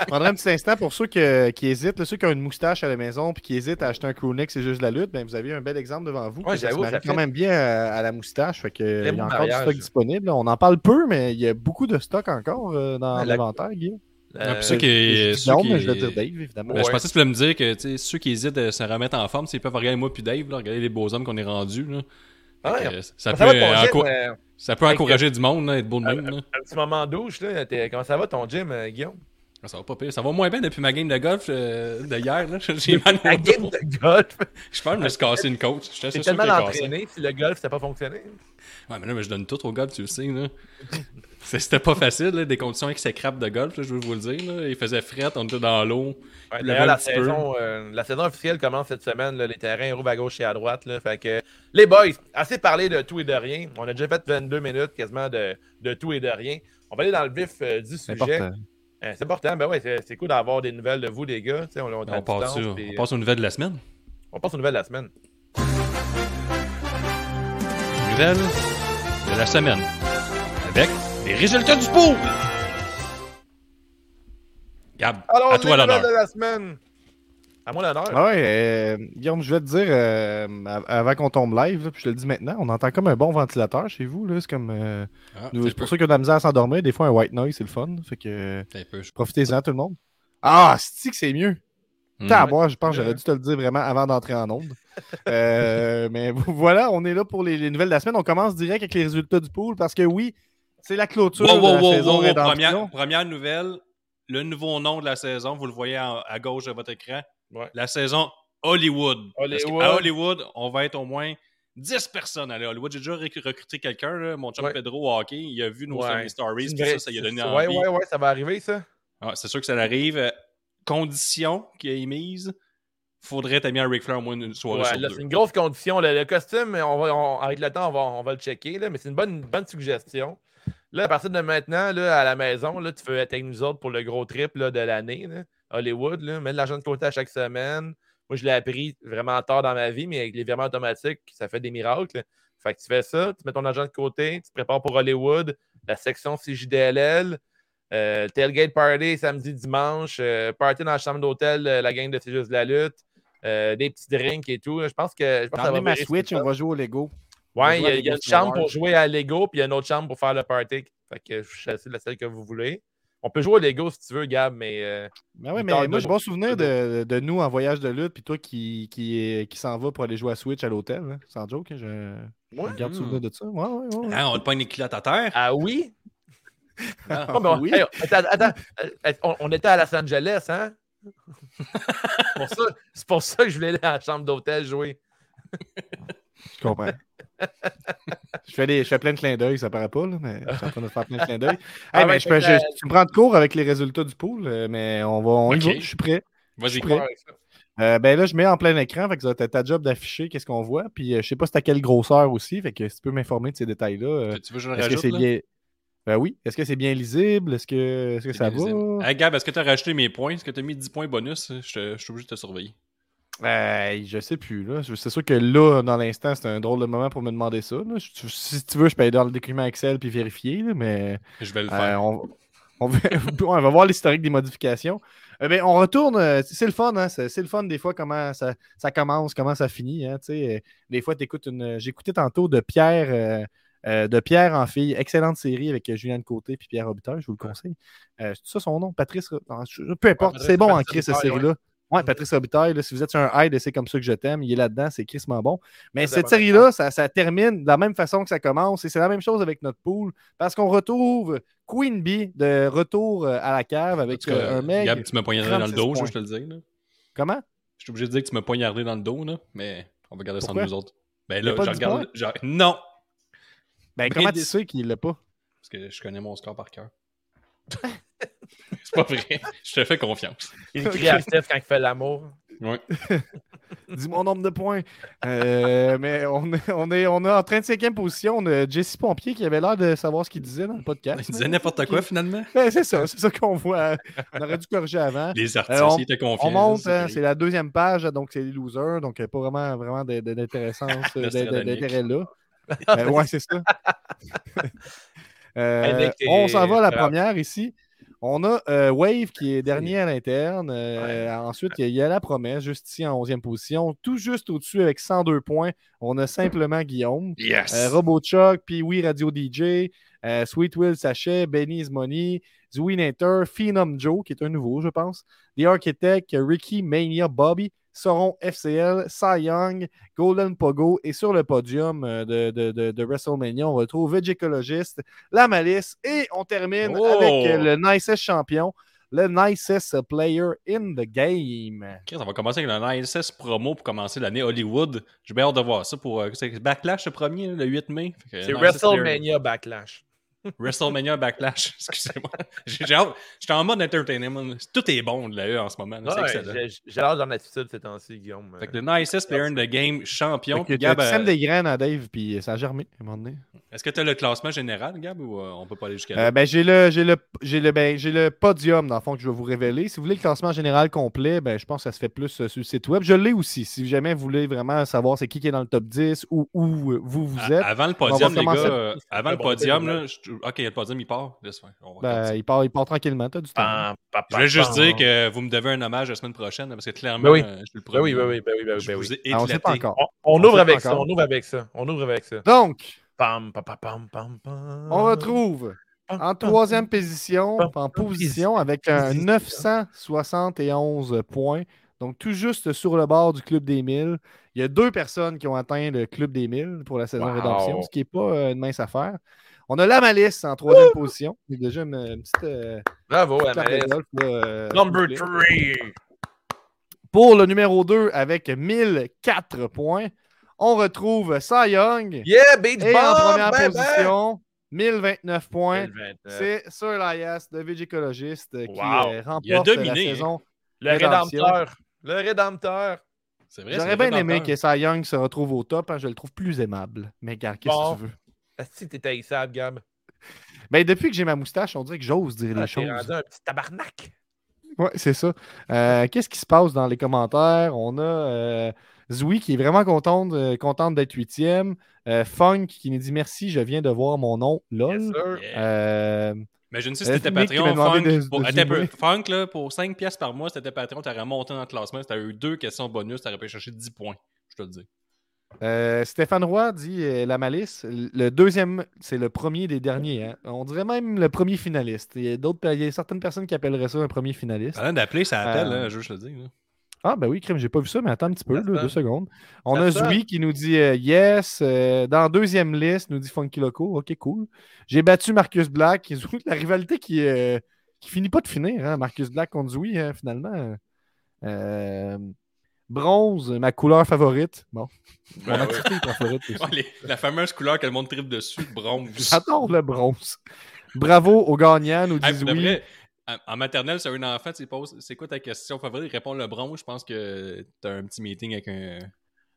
je prendrais un petit instant pour ceux que- qui hésitent, ceux qui ont une moustache à la maison puis qui hésitent à acheter un crewneck, c'est juste de la lutte. Ben, vous avez un bel exemple devant vous. Ouais, que ça se j'avoue, marie ça quand même bien à, à la moustache. Fait que, il y a encore du stock disponible. On en parle peu, mais il y a beaucoup de stock encore euh, dans l'inventaire, Guillaume. Ah, Euh, puis ceux qui. Je dis ceux non, qui- mais je vais dire Dave, évidemment. Ben, Je pensais que tu voulais me dire que tu sais, ceux qui hésitent à se remettre en forme, s'ils peuvent regarder moi puis Dave, là, regarder les beaux hommes qu'on est rendus. Là. Ah ouais. Fait que, ça, Ça peut, va ton euh, gym, euh, ça peut que- encourager du monde, là, être beau de même. là. un petit moment douche, là. t'es- Comment ça va ton gym, euh, Guillaume? Ah, Ça va pas pire. Ça va moins bien depuis ma game de golf euh, de hier. là. J'ai mal au game dos. de golf? Je pense que je me suis cassé une côte. J'étais tellement entraîné si le golf, ça n'a pas fonctionné. Ouais, mais là, mais je donne tout au golf, tu le sais. Là. C'était pas facile, là, des conditions exécrables de golf, là, je veux vous le dire. Là. Il faisait fret, on était dans l'eau. Ouais, la saison, euh, la saison officielle commence cette semaine. là, les terrains rouvent à gauche et à droite. Là, fait que, les boys, assez parlé de tout et de rien. On a déjà fait 22 minutes quasiment de, de tout et de rien. On va aller dans le vif euh, du sujet. important. Euh, c'est important. Ben ouais, c'est, c'est cool d'avoir des nouvelles de vous, les gars. On, passe, distance, sur- puis, on passe aux nouvelles de la semaine. on passe aux nouvelles de la semaine. Nouvelles de la semaine. Avec les résultats du pool. Gab, Alors, à toi les l'honneur. nouvelles de la semaine. À moi l'honneur. Ah ouais, euh, Guillaume, je vais te dire, euh, av- avant qu'on tombe live, là, puis je te le dis maintenant, on entend comme un bon ventilateur chez vous. là, C'est comme. euh, Ah, nous- pour ceux qui ont de la misère à s'endormir, des fois un white noise, c'est le fun. Fait que je- profitez-en, tout le monde. Ah, c'est que c'est mieux? Hmm. T'as à boire, je pense que j'aurais dû te le dire vraiment avant d'entrer en onde. Euh, mais voilà, on est là pour les, les nouvelles de la semaine. On commence direct avec les résultats du pool parce que oui, c'est la clôture Wow, de la wow, saison wow, wow, rédemption. Première, première nouvelle, le nouveau nom de la saison, vous le voyez à gauche de votre écran. Ouais. La saison Hollywood. Parce Hollywood. qu'à Hollywood, on va être au moins 10 personnes à à Hollywood. J'ai déjà rec- recruté quelqu'un, mon chum Ouais. Pedro au hockey. Il a vu nos Ouais. stories, puis ça, ça lui a donné c'est- envie. Ouais, ouais, ouais, ça va arriver, ça. Ah, c'est sûr que ça arrive. Euh, Condition qu'il a émise, faudrait être mis à Ric Flair au moins une soirée Ouais, sur là, deux. c'est une grosse condition. Le, le costume, on va, on- avec le temps, on va, on va le checker, là, mais c'est une bonne, bonne suggestion. Là, à partir de maintenant, là, à la maison, là, tu être avec nous autres pour le gros trip là, de l'année. Hollywood, là, mets de l'argent de côté à chaque semaine. Moi, je l'ai appris vraiment tard dans ma vie, mais avec les virements automatiques, ça fait des miracles. Fait que tu fais ça, tu mets ton argent de côté, tu te prépares pour Hollywood, la section CJDLL, euh, tailgate party samedi, dimanche, euh, party dans la chambre d'hôtel, euh, la gang de C'est juste de la lutte, des petits drinks et tout. Je pense que, je pense que ça va Emmenez ma Switch, on va jouer au Lego. Ouais, On il y a, y une chambre pour jouer à Lego, puis il y a une autre chambre pour faire le party. Fait que je choisis la celle que vous voulez. On peut jouer au Lego si tu veux, Gab, mais euh, Ben ouais, mais moi, de- j'ai bon souvenir de, de nous en voyage de lutte, puis toi qui, qui, qui s'en va pour aller jouer à Switch à l'hôtel. hein. Sans joke, hein, je, garde souvenir de ça. Ouais, ouais, ouais. Hein, on te pogne les culottes à terre? ah oui? Ah, oui. hey, attends, attends, euh, on, on était à Los Angeles, hein? C'est pour ça- c'est pour ça que je voulais aller à la chambre d'hôtel jouer. Je comprends. je, fais des, je fais plein de clins d'œil, ça paraît pas, là, mais je suis en train de faire plein de clins d'œil. Ah Hey, ouais, mais je peux, fait que, je- tu me prends de cours avec les résultats du pool, euh, mais on va, on y va, je suis prêt. Vas-y, prêt. Ça. Euh, ben là, je mets en plein écran, fait que ça va être ta job d'afficher qu'est-ce qu'on voit. Puis euh, je sais pas c'est à quelle grosseur aussi, fait que si tu peux m'informer de ces détails-là. euh, Tu veux que je le est-ce que rajoute? c'est là? bien. Ben oui. Est-ce que c'est bien lisible? Est-ce que, est-ce que C'est ça va? Hey, Gab, est-ce que tu as rajouté mes points? Est-ce que tu as mis 10 points bonus? Je, te- je suis obligé de te surveiller. Euh, je sais plus. là. C'est sûr que là, dans l'instant, c'est un drôle de moment pour me demander ça. là. Tu- si tu veux, je peux aller dans le document Excel puis vérifier, là, mais Je vais le euh, faire. on, on va, on va voir l'historique des modifications. Euh, on retourne. euh, c'est le fun, hein? C'est le fun des fois comment ça, ça commence, comment ça finit. Hein? Tu des fois, t'écoutes une. J'écoutais tantôt de Pierre. euh, de Pierre en fille, excellente série avec Julien Côté puis Pierre Robitaille, je vous le conseille. Euh, c'est ça son nom, Patrice. Ro- non, je- peu importe, c'est bon en Chris cette série-là. Ouais, Patrice Robitaille, là, si vous êtes sur un hide et c'est comme ça que je t'aime, il est là-dedans, c'est crissement bon. Mais cette série-là, ça, ça termine de la même façon que ça commence et c'est la même chose avec notre pool parce qu'on retrouve Queen Bee de retour euh, à la cave avec euh, un mec. Gab, tu m'as poignardé dans le 36 dos, je points. te le dire. là. Comment? Je suis obligé de dire que tu m'as poignardé dans le dos, là, mais on va garder ça entre Pourquoi? nous autres. Ben là, je regarde. Non! Ben, Ben, comment des- tu sais qu'il l'a pas? Parce que je connais mon score par cœur. c'est pas vrai. Je te fais confiance. Il crie à Steph quand il fait l'amour. Ouais. Dis mon nombre de points. Euh, mais on est, on, est, on est en 35e position. On a Jesse Pompier qui avait l'air de savoir ce qu'il disait dans le podcast. Il disait n'importe quoi finalement. Ben, c'est ça, c'est ça qu'on voit. On aurait dû corriger avant. Les artistes, Euh, on- ils étaient confiants. On monte, c'est hein, c'est la deuxième page, donc c'est les losers, donc pas vraiment, vraiment d'intéressance, d'intérêt là. Euh, ouais, c'est ça. Euh, on s'en va à la première ici. On a euh, Wave qui est dernier à l'interne. Euh, Ensuite, il y a la promesse, juste ici en 11e position. Tout juste au-dessus avec 102 points. On a simplement Guillaume. Yes! Euh, RoboChuck, puis oui, Radio DJ, Sweet Will Sachet, Benny's Money, Zooey Nater, Phenom Joe, qui est un nouveau, je pense, The Architect, Ricky Mania Bobby, Sauron FCL, Cy Young, Golden Pogo, et sur le podium euh, de, de, de, de WrestleMania, on retrouve Vegecologist, La Malice, et on termine Oh! avec euh, le nicest champion, le nicest player in the game. Ok, on va commencer avec un ISS promo pour commencer l'année Hollywood. J'ai bien hâte de voir ça pour euh, Backlash le premier, le 8 mai. C'est WrestleMania Backlash. WrestleMania Backlash, excusez-moi. J'ai hâte. J'étais en mode entertainment. Tout est bon de la E en ce moment. Ouais, j'ai- l'air dans l'attitude ces temps-ci, Guillaume. Fait que le nicest player in the game, champion. Puis Gab, tu euh, des graines à Dave, puis ça a germé à un moment donné. est-ce que tu as le classement général, Gab, ou euh, on peut pas aller jusqu'à là? Euh, ben, j'ai le, j'ai le, j'ai le, ben, j'ai le podium, dans le fond, que je vais vous révéler. Si vous voulez le classement général complet, ben, je pense que ça se fait plus euh, sur le site web. Je l'ai aussi. Si jamais vous voulez vraiment savoir c'est qui qui est dans le top 10 ou où vous vous À- êtes, avant le on podium, les gars, euh, avant le podium, ben, là, je- ok, le podium il part. Laisse faire, on va ben, commencer. il, part, il part tranquillement. T'as du temps. Je voulais juste dire que vous me devez un hommage la semaine prochaine, parce que clairement, Ben oui. euh, je suis le Ben premier. oui, ben oui, ben oui, ben oui, ben oui. Ah, on sait éclaté. pas encore. On, on On ouvre avec pas ça, on ouvre avec ça. On ouvre avec ça. Donc, Pam, pam, pam, pam, pam, pam. on retrouve Pam, en troisième position, pam, en position, avec un position. 971 points. Donc, tout juste sur le bord du Club des 1000. Il y a deux personnes qui ont atteint le Club des 1000 pour la saison Wow. rédemption, ce qui n'est pas euh, une mince affaire. On a la malice en troisième position. C'est déjà une, une petite, euh, Bravo, petite golf, là, euh, Number s'il vous plaît. 3. Pour le numéro 2, avec 1004 points, on retrouve Cy Young. Yeah, Beach Et Bomb! en première ben, ben. position, 1029 points. 29. C'est Sir Elias, le Vigicologiste, qui Wow. euh, remporte Il a dominé, la saison. Le Rédemption. Rédempteur. Le Rédempteur. C'est vrai, J'aurais bien aimé que Cy Young se retrouve au top. hein, je le trouve plus aimable. Mais gars, qu'est-ce Bon. que tu veux? Si t'es haïssable, Gab. Ben, depuis que j'ai ma moustache, on dirait que j'ose dire Ah, les choses. rendu un petit tabarnak. Ouais, c'est ça. Euh, Qu'est-ce qui se passe dans les commentaires? On a euh, Zoui qui est vraiment contente, euh, contente d'être huitième. Euh, Funk qui nous dit merci, je viens de voir mon nom. LOL. Yes, sir. Yeah. Imagine si c'était Patreon, Funk. de- pour, de attends un peu. zoomer. Funk, là, pour 5 pièces par mois, c'était Patreon, t'aurais monté dans le classement. Si t'avais eu deux questions bonus, t'aurais pu chercher 10 points. Je te le dis. Euh, Stéphane Roy dit euh, la malice. Le deuxième, c'est le premier des derniers. hein. On dirait même le premier finaliste. Il y a d'autres, il y a certaines personnes qui appelleraient ça un premier finaliste. Avant d'appeler, ça appelle, Euh, hein, je veux le dire. là. Ah, ben oui, crime, j'ai pas vu ça, mais attends un petit peu, deux secondes. On a. Zoui qui nous dit yes. dans la deuxième liste, nous dit Funky Loco. Ok, cool. J'ai battu Marcus Black. La rivalité qui, qui finit pas de finir, hein, Marcus Black contre Zoui, finalement. Euh, bronze, ma couleur favorite. Bon, mon Ben favorite aussi. Ouais, les- la fameuse couleur que le monde tripe dessus, bronze. J'adore le bronze. Bravo aux gagnants, nous disent oui. vrai, en- maternelle, sur un enfant, tu poses c'est quoi ta question favorite, il répond le bronze. Je pense que t'as un petit meeting avec un.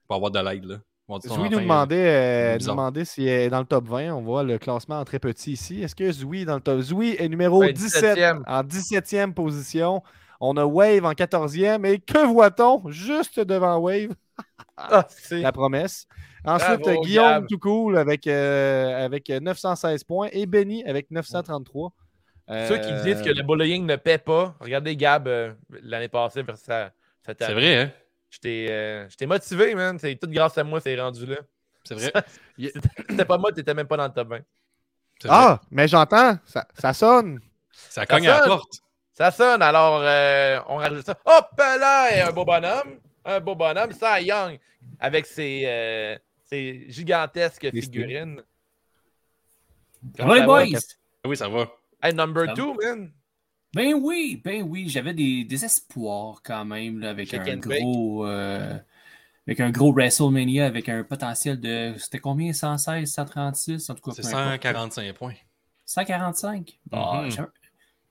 pour avoir de l'aide. là. Zoui nous demandait, euh, nous demandait s'il est dans le top 20. On voit le classement en très petit ici. Est-ce que Zoui est dans le top? Zoui est numéro Ouais, 17 17e. en 17e position. On a Wave en 14e. Et que voit-on juste devant Wave? Ah, c'est. La promesse. Ensuite, Bravo, Guillaume Gab. tout cool avec, euh, avec 916 points et Benny avec 933. Ceux qui disent que le bullying ne paie pas, regardez Gab euh, l'année passée, vers t'a- C'est vrai, hein? J'étais euh, motivé, man. C'est tout grâce à moi, c'est rendu là. C'est vrai. C'était pas moi, t'étais même pas dans le top 20. C'est vrai. Ah, mais j'entends, ça, ça sonne. Ça cogne à la porte. Ça sonne, alors euh, on rajoute ça. Hop là, et un beau bonhomme. Un beau bonhomme, ça Young, avec ses, euh, ses gigantesques figurines. Ça boys? Oui, ça va. Hey, number Ça 2, man. Ben oui, ben oui, j'avais des, des espoirs quand même là, avec un gros euh, avec un gros WrestleMania avec un potentiel de c'était combien 116, 136 en tout cas C'est peu importe. 145 points. 145. Bon, Mhm. j'ai-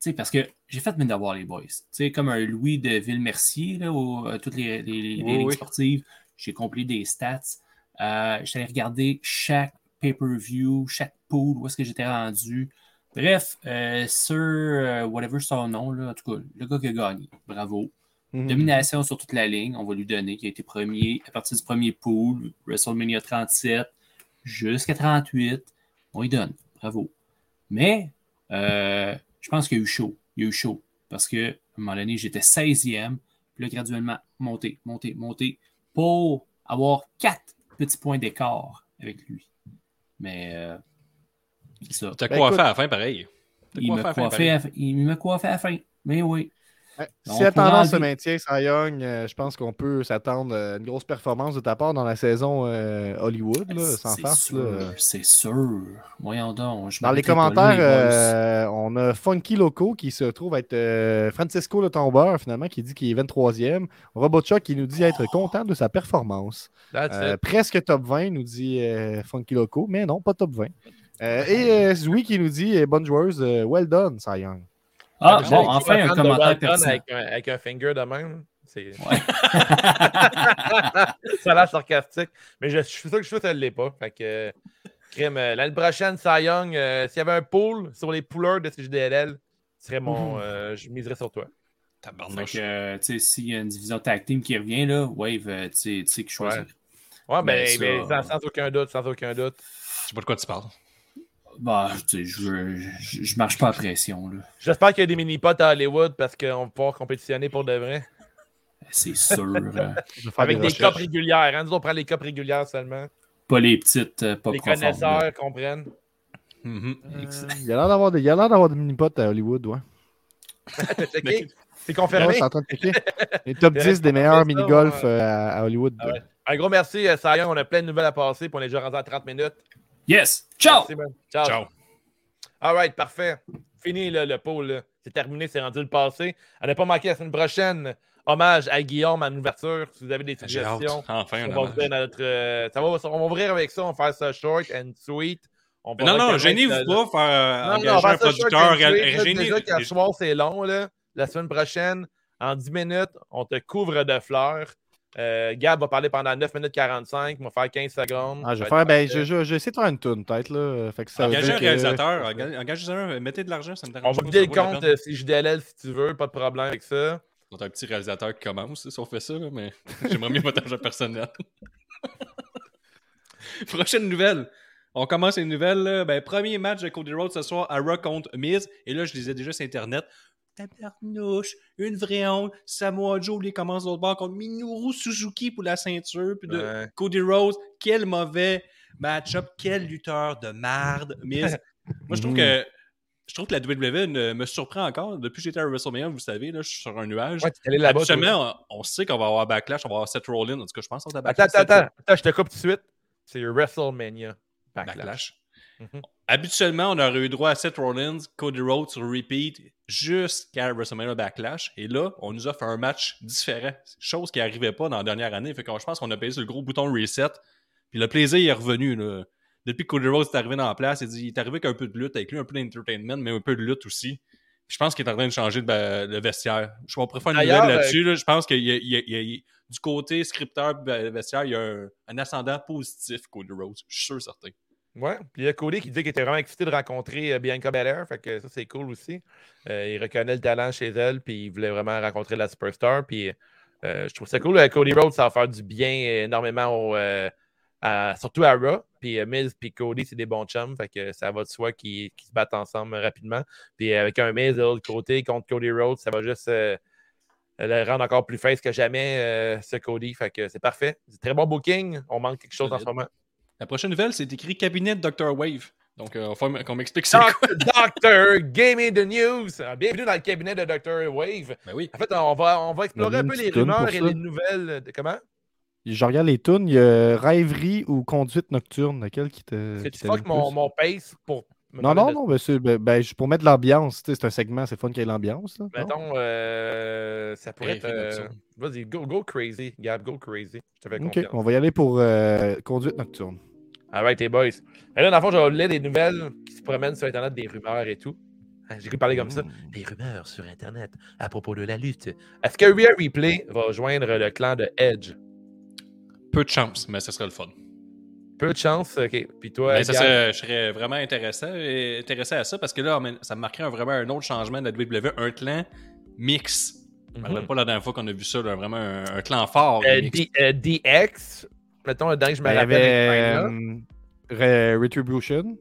sais, parce que j'ai fait mes devoirs, les boys. Tu sais, comme un Louis de Villemercier, là, au, à toutes les, les, les Oui, ligues oui. sportives. J'ai compris des stats. Euh, J'allais regarder chaque pay-per-view, chaque pool, où est-ce que j'étais rendu. Bref, euh, sur euh, whatever son nom, là, en tout cas, le gars qui a gagné. Bravo. Mhm. Domination sur toute la ligne, on va lui donner, qui a été premier à partir du premier pool, WrestleMania 37 jusqu'à 38. On lui donne. Bravo. Mais euh, je pense qu'il y a eu chaud. Il y a eu chaud. Parce que, à un moment donné, j'étais 16e. Puis là, graduellement, monter, monter, monter pour avoir quatre petits points d'écart avec lui. Mais euh, c'est ça. T'as Ben, coiffé écoute, à la fin, pareil. T'as Il m'a coiffé à la fin. Mais oui. Si la tendance se maintient, Cy Young, euh, je pense qu'on peut s'attendre à une grosse performance de ta part dans la saison euh, Hollywood, là, sans C'est farce. sûr, là. C'est sûr. Voyons donc. je Dans les commentaires, euh, on a Funky Loco qui se trouve être euh, Francisco le tombeur, finalement, qui dit qu'il est 23e. Robotchuck qui nous dit être content de sa performance. Euh, presque top 20, nous dit euh, Funky Loco, mais non, pas top 20. Euh, et euh, Zoui qui nous dit bonne joueuse, euh, well done, Cy Young. Ah, Je bon, enfin un commentaire avec, un, avec un finger de même. C'est... Ouais. ça a l'air sarcastique. Mais je, je suis sûr que je suis sûr que ça ne l'est pas. Fait que, crime, euh, l'année prochaine, Cy Young, euh, s'il y avait un pool sur les poolers de CJDLL, ce serait mon, euh, je miserais sur toi. Que, euh, tu sais, s'il y a une division tag team qui revient, là, Wave, tu sais- tu sais que choisir. Ouais, Ben, mais, ça- mais sans, sans aucun doute, sans aucun doute. Je sais pas de quoi tu parles. Bah, tu sais, je, je, je marche pas à pression, là. J'espère qu'il y a des mini-potes à Hollywood parce qu'on va pouvoir compétitionner pour de vrai. C'est sûr. euh, faire Avec des copes régulières. Hein? Nous, on prend les copes régulières seulement. pas les petites, euh, pas les profondes. là. connaisseurs comprennent. Mhm. Euh, il y a l'air d'avoir des, il y a l'air d'avoir des mini-potes à Hollywood, ouais. C'est confirmé? c'est en train de checker. Les top C'est 10 des meilleurs mini-golf ouais. euh, à, à Hollywood. Ah ouais. Un gros merci, euh, Young. On a plein de nouvelles à passer. Puis on est déjà rendu à 30 minutes. Yes! Ciao! Merci, man. Ciao. Ciao. All right, parfait. Fini là, le pôle. là. C'est terminé, c'est rendu le passé. À ne pas manquer la semaine prochaine. Hommage à Guillaume en ouverture. Si vous avez des hâte. suggestions, Enfin, on va, ouvrir notre, euh, ça va, on va ouvrir avec ça. On va faire ça short and sweet. On va Non, non, gênez-vous euh, pas faire euh, Non, non, engager on va un producteur. Déjà qu'à soir, c'est long. Là. La semaine prochaine, en 10 minutes, on te couvre de fleurs. Euh, Gab va parler pendant 9 minutes 45. On va faire 15 secondes. Ah, je vais va faire, ben, parfait. je, je, je vais essayer de faire une tune, peut-être, là. Fait que ça veut Engagez un que- réalisateur. enga- Engagez un, mettez de l'argent, ça me On dérange va pas, vider le compte euh, si JDLL si tu veux, pas de problème avec ça. On a un petit réalisateur qui commence, si on fait ça, mais j'aimerais mieux votre argent personnel. Prochaine nouvelle. On commence les nouvelles. là. Ben, premier match de Cody Rhodes ce soir à Raw contre Miz. Et là, je lisais déjà sur Internet. Tabarnouche, une vraie honte. Samoa Joe, il commence l'autre bord contre Minoru Suzuki pour la ceinture. Puis de Ouais. Cody Rhodes, quel mauvais match-up, quel lutteur de marde. Miz. Moi, je trouve que je trouve que la WWE ne- me surprend encore. Depuis que j'étais à WrestleMania, vous savez, là, je suis sur un nuage. Ouais, t'es allé là-bas. toi. Habituellement, on, on sait qu'on va avoir Backlash, on va avoir Seth Rollins. En tout cas, je pense qu'on va avoir Attends, Backlash. attends, attends, attends, je te coupe tout de suite. C'est WrestleMania. Backlash. Backlash. Mhm. Habituellement, on aurait eu droit à Seth Rollins, Cody Rhodes sur repeat jusqu'à WrestleMania Backlash. Et là, on nous offre un match différent. Chose qui n'arrivait pas dans la dernière année. Fait que je pense qu'on a payé sur le gros bouton reset. Puis le plaisir est revenu. Là. Depuis que Cody Rhodes est arrivé dans la place, il, dit, il est arrivé avec un peu de lutte avec lui, un peu d'entertainment, mais un peu de lutte aussi. Puis je pense qu'il est en train de changer de le vestiaire. Je vais préférer une nouvelle là-dessus. là. Je pense qu'il y a, il y a- il y a- il y a- du côté scripteur vestiaire, il y a un, un ascendant positif, Cody Rhodes. Je suis sûr certain. Ouais. Puis il y a Cody qui dit qu'il était vraiment excité de rencontrer euh, Bianca Belair. Fait que ça, c'est cool aussi. Euh, il reconnaît le talent chez elle. Puis il voulait vraiment rencontrer la superstar. Puis euh, je trouve ça cool. Cody Rhodes, ça va faire du bien énormément au, euh, à- surtout à Raw. Puis Miz puis Cody, c'est des bons chums. Fait que ça va de soi qu'ils se battent ensemble rapidement. Puis avec un Miz de l'autre côté contre Cody Rhodes, ça va juste le rendre encore plus face que jamais, ce Cody. Fait que c'est parfait. C'est très bon booking. On manque quelque chose en ce moment. La prochaine nouvelle, c'est écrit cabinet de Dr. Wave. Donc, euh, faut qu'on m'explique c'est Doc- quoi. Doctor, Game me the News. Ah, Bienvenue dans le cabinet de Dr. Wave. Ben oui. En fait, on va, on va explorer On a un peu les rumeurs et ça. les nouvelles. De... Comment? Je regarde les tunes, il y a rêverie ou conduite nocturne, laquelle qui te. T'allume fuck mon, mon pace pour. me Non, non, de- non, ben, c'est ben, ben, pour mettre l'ambiance. tu sais, C'est un segment, c'est fun qu'il y ait l'ambiance. Mettons, euh, ça pourrait être. Euh, nocturne. Vas-y, go, go crazy, Gab, go crazy. Je te fais Ok, confiance. on va y aller pour euh, conduite nocturne. Alright, les boys. Et là, dans le fond, je vais lire des nouvelles qui se promènent sur Internet, des rumeurs et tout. J'ai cru parler comme ça. Mm. Des rumeurs sur Internet à propos de la lutte. Est-ce que Rhea Replay va rejoindre le clan de Edge? Peu de chance, mais ce serait le fun. Peu de chance. OK. Puis toi, Mais ça serait- je serais vraiment intéressé, intéressé à ça parce que là, ça me marquerait un- vraiment un autre changement de la WWE, un clan mix. Je me rappelle Mhm. pas la dernière fois qu'on a vu ça, là, vraiment un, un clan fort. Euh, mix. D- euh, DX, mettons le dernier que je me Ben, Il y rappelle. avait euh, Re- Retribution.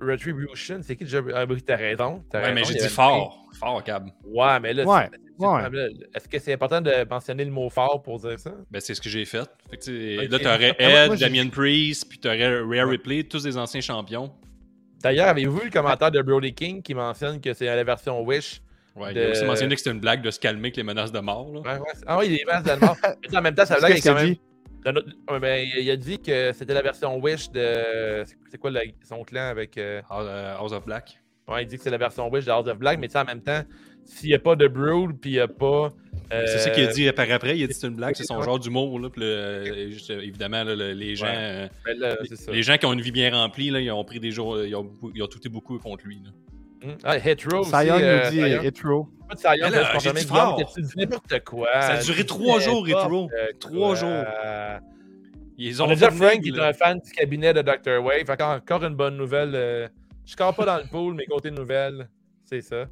Retribution, c'est qui déjà? Ah oui, t'as raison. t'as Ouais, mais raison, j'ai il y dit fort. Fort, Cab. Ouais, mais là, Ouais, c'est- ouais. est-ce que c'est important de mentionner le mot fort pour dire ça? Ben, c'est ce que j'ai fait. Que. Là, t'aurais Ah, Ed, moi, j'ai- Damien Priest, puis t'aurais Rhea Ripley, tous des anciens champions. D'ailleurs, avez-vous vu le commentaire de Brody King qui mentionne que c'est la version Wish? Ouais, Il a aussi mentionné que c'était une blague de se calmer avec les menaces de mort. Là. Ouais, ouais. Ah oui, il est masses de mort. Mais en même temps, ça blague est Qu'est-ce quand même. dit? Ben, il a dit que c'était la version Wish de. c'est- quoi son clan avec. euh, House euh, House of Black. Ouais, il dit que c'est la version Wish de House of Black, mais tu sais, en même temps, s'il n'y a pas de Brood, puis il n'y a pas. euh, C'est ça qu'il a dit par après. Il a dit que c'est une blague, c'est son genre d'humour. Là, puis le- juste, évidemment, là, le- les gens. Ouais. ben là. Les gens qui ont une vie bien remplie, là, ils ont pris des jours, ils ont, ils ont touté beaucoup contre lui. là. Hum. Ah, Hetero aussi. Young euh, nous dit dis n'importe quoi. Ça a duré trois jours, quoi. Trois jours. Ils On ont a déjà Frank qui est un fan du cabinet de Dr. Wave. Encore, encore une bonne nouvelle. euh, Je ne pas dans le pool, mais côté nouvelle, c'est ça.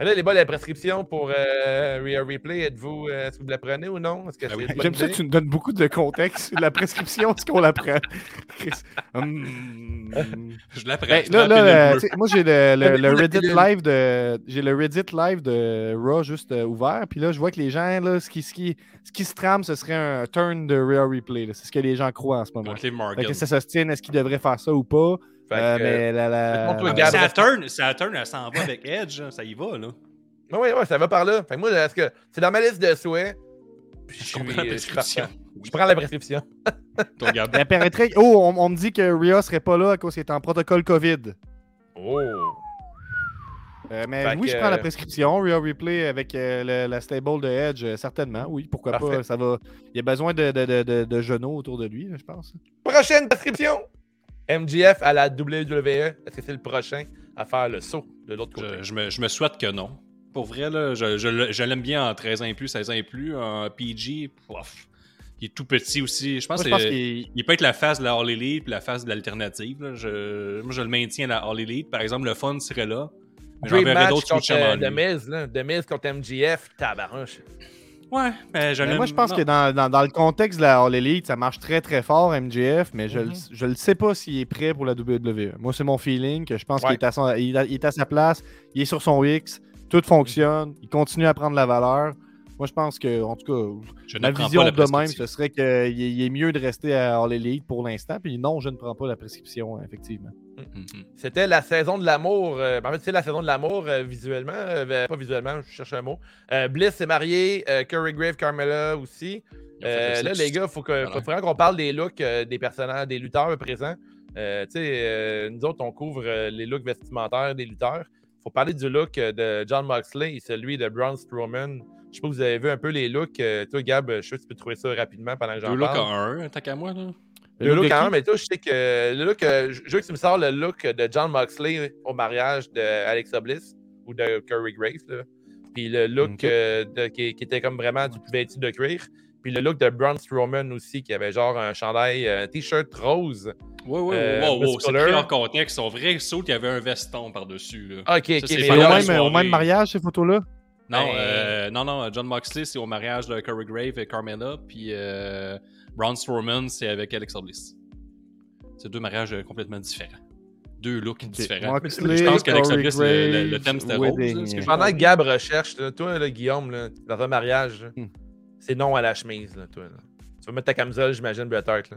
Là, les boys, la prescription pour euh, Rhea Replay, êtes-vous, euh, est-ce que vous la prenez ou non? Est-ce que Ah oui. J'aime ça tu nous donnes beaucoup de contexte. La prescription, est-ce qu'on la prend? Hum. Je l'apprends. Ben, là, là, sais, moi j'ai le, Reddit live de j'ai le Reddit live de Raw juste euh, ouvert puis là je vois que les gens là ce qui ce qui ce qui se trame ce serait un turn de Real Replay là. c'est ce que les gens croient en ce moment. Contre les que ça se tient est-ce qu'ils devraient faire ça ou pas? Fait que, Euh, euh, mais la, la... Ah, Saturn, Saturn, elle s'en va avec Edge, ça y va, là. Oui, oui, ça va par là. Fait que moi, est-ce que c'est dans ma liste de souhaits? Puis Je, Je suis, comprends la je suis prescription. partant. Je prends la prescription. Oh, on, on me dit que Rhea serait pas là à cause qu'il est en protocole COVID. Oh! Euh, mais Fait oui, que, je prends la prescription. Real Replay avec euh, le- la stable de Edge, euh, certainement. Oui, pourquoi Parfait. pas. Ça va. Il y a besoin de, de, de, de, de genoux autour de lui, je pense. Prochaine prescription! MGF à la WWE. Est-ce que c'est le prochain à faire le saut de l'autre côté? Je, je me, je me souhaite que non. Pour vrai, là, je, je l'aime bien en 13 ans et plus, 16 ans et plus. En PG, pof. il est tout petit aussi. Je pense Moi, je que pense c'est- qu'il il peut être la face de la All Elite puis la face de l'alternative. moi, je le maintiens à la All Elite. Par exemple, le fun serait là. Mais j'en Dream verrais match d'autres contre switcher euh. Miz, là. Miz contre MGF, tabarnouche. Ouais, mais je Mais l'aime- moi, je pense non. que dans, dans, dans le contexte de la All Elite, ça marche très très fort, MJF, mais je, Mhm. le- je le sais pas s'il est prêt pour la WWE. Moi, c'est mon feeling que je pense Ouais. qu'il est, à son- il a- il est à sa place, il est sur son X, tout fonctionne, il continue à prendre la valeur. Moi, je pense que, en tout cas, Je ne ma vision la de même, ce serait qu'il est, il est mieux de rester à All Elite pour l'instant. Puis non, je ne prends pas la prescription, effectivement. Mhm. C'était la saison de l'amour. euh, en fait, c'est la saison de l'amour euh, visuellement. euh, ben, pas visuellement, je cherche un mot. Bliss s'est marié, Curry Grave, Carmella aussi. Là, les gars, il faut, que, faut Voilà. vraiment qu'on parle des looks des personnages, des lutteurs présents. Tu sais, nous autres, on couvre les looks vestimentaires des lutteurs. Il faut parler du look de John Moxley et celui de Braun Strowman. Je sais pas si vous avez vu un peu les looks. toi, Gab, je sais que tu peux trouver ça rapidement pendant que j'en Deux looks parle. en un, tant qu'à moi. Là. Le look look de quand même, mais toi, je sais que le look, euh, je je veux que tu me sors le look de John Moxley au mariage d'Alexa Bliss ou de Curry Graves. Là. Puis le look Ok. euh, de- qui, qui était comme vraiment du vêtu de cuir. Puis le look de Braun Strowman aussi, qui avait genre un chandail, un t-shirt rose. Ouais, ouais, Euh, wow, wow, c'est pris en contexte. Son vrai saut, il y avait un veston par-dessus. là. Ah, Ok, ok. c'est mais au même, au soirée. même mariage, ces photos-là? Non, Ben- euh, non, non, John Moxley, c'est au mariage de Curry Grave et Carmella, puis euh, Braun Strowman, c'est avec Alexa Bliss. C'est deux mariages euh, complètement différents. Deux looks différents. Moxley, je pense qu'Alexa Bliss, le, thème c'était rose. ce que je pendant que. Gab recherche, là, toi, là, Guillaume, là, dans un mariage, là, Hmm. c'est non à la chemise. Là, toi, là. Tu vas mettre ta camisole, j'imagine, Bret Hart. Là.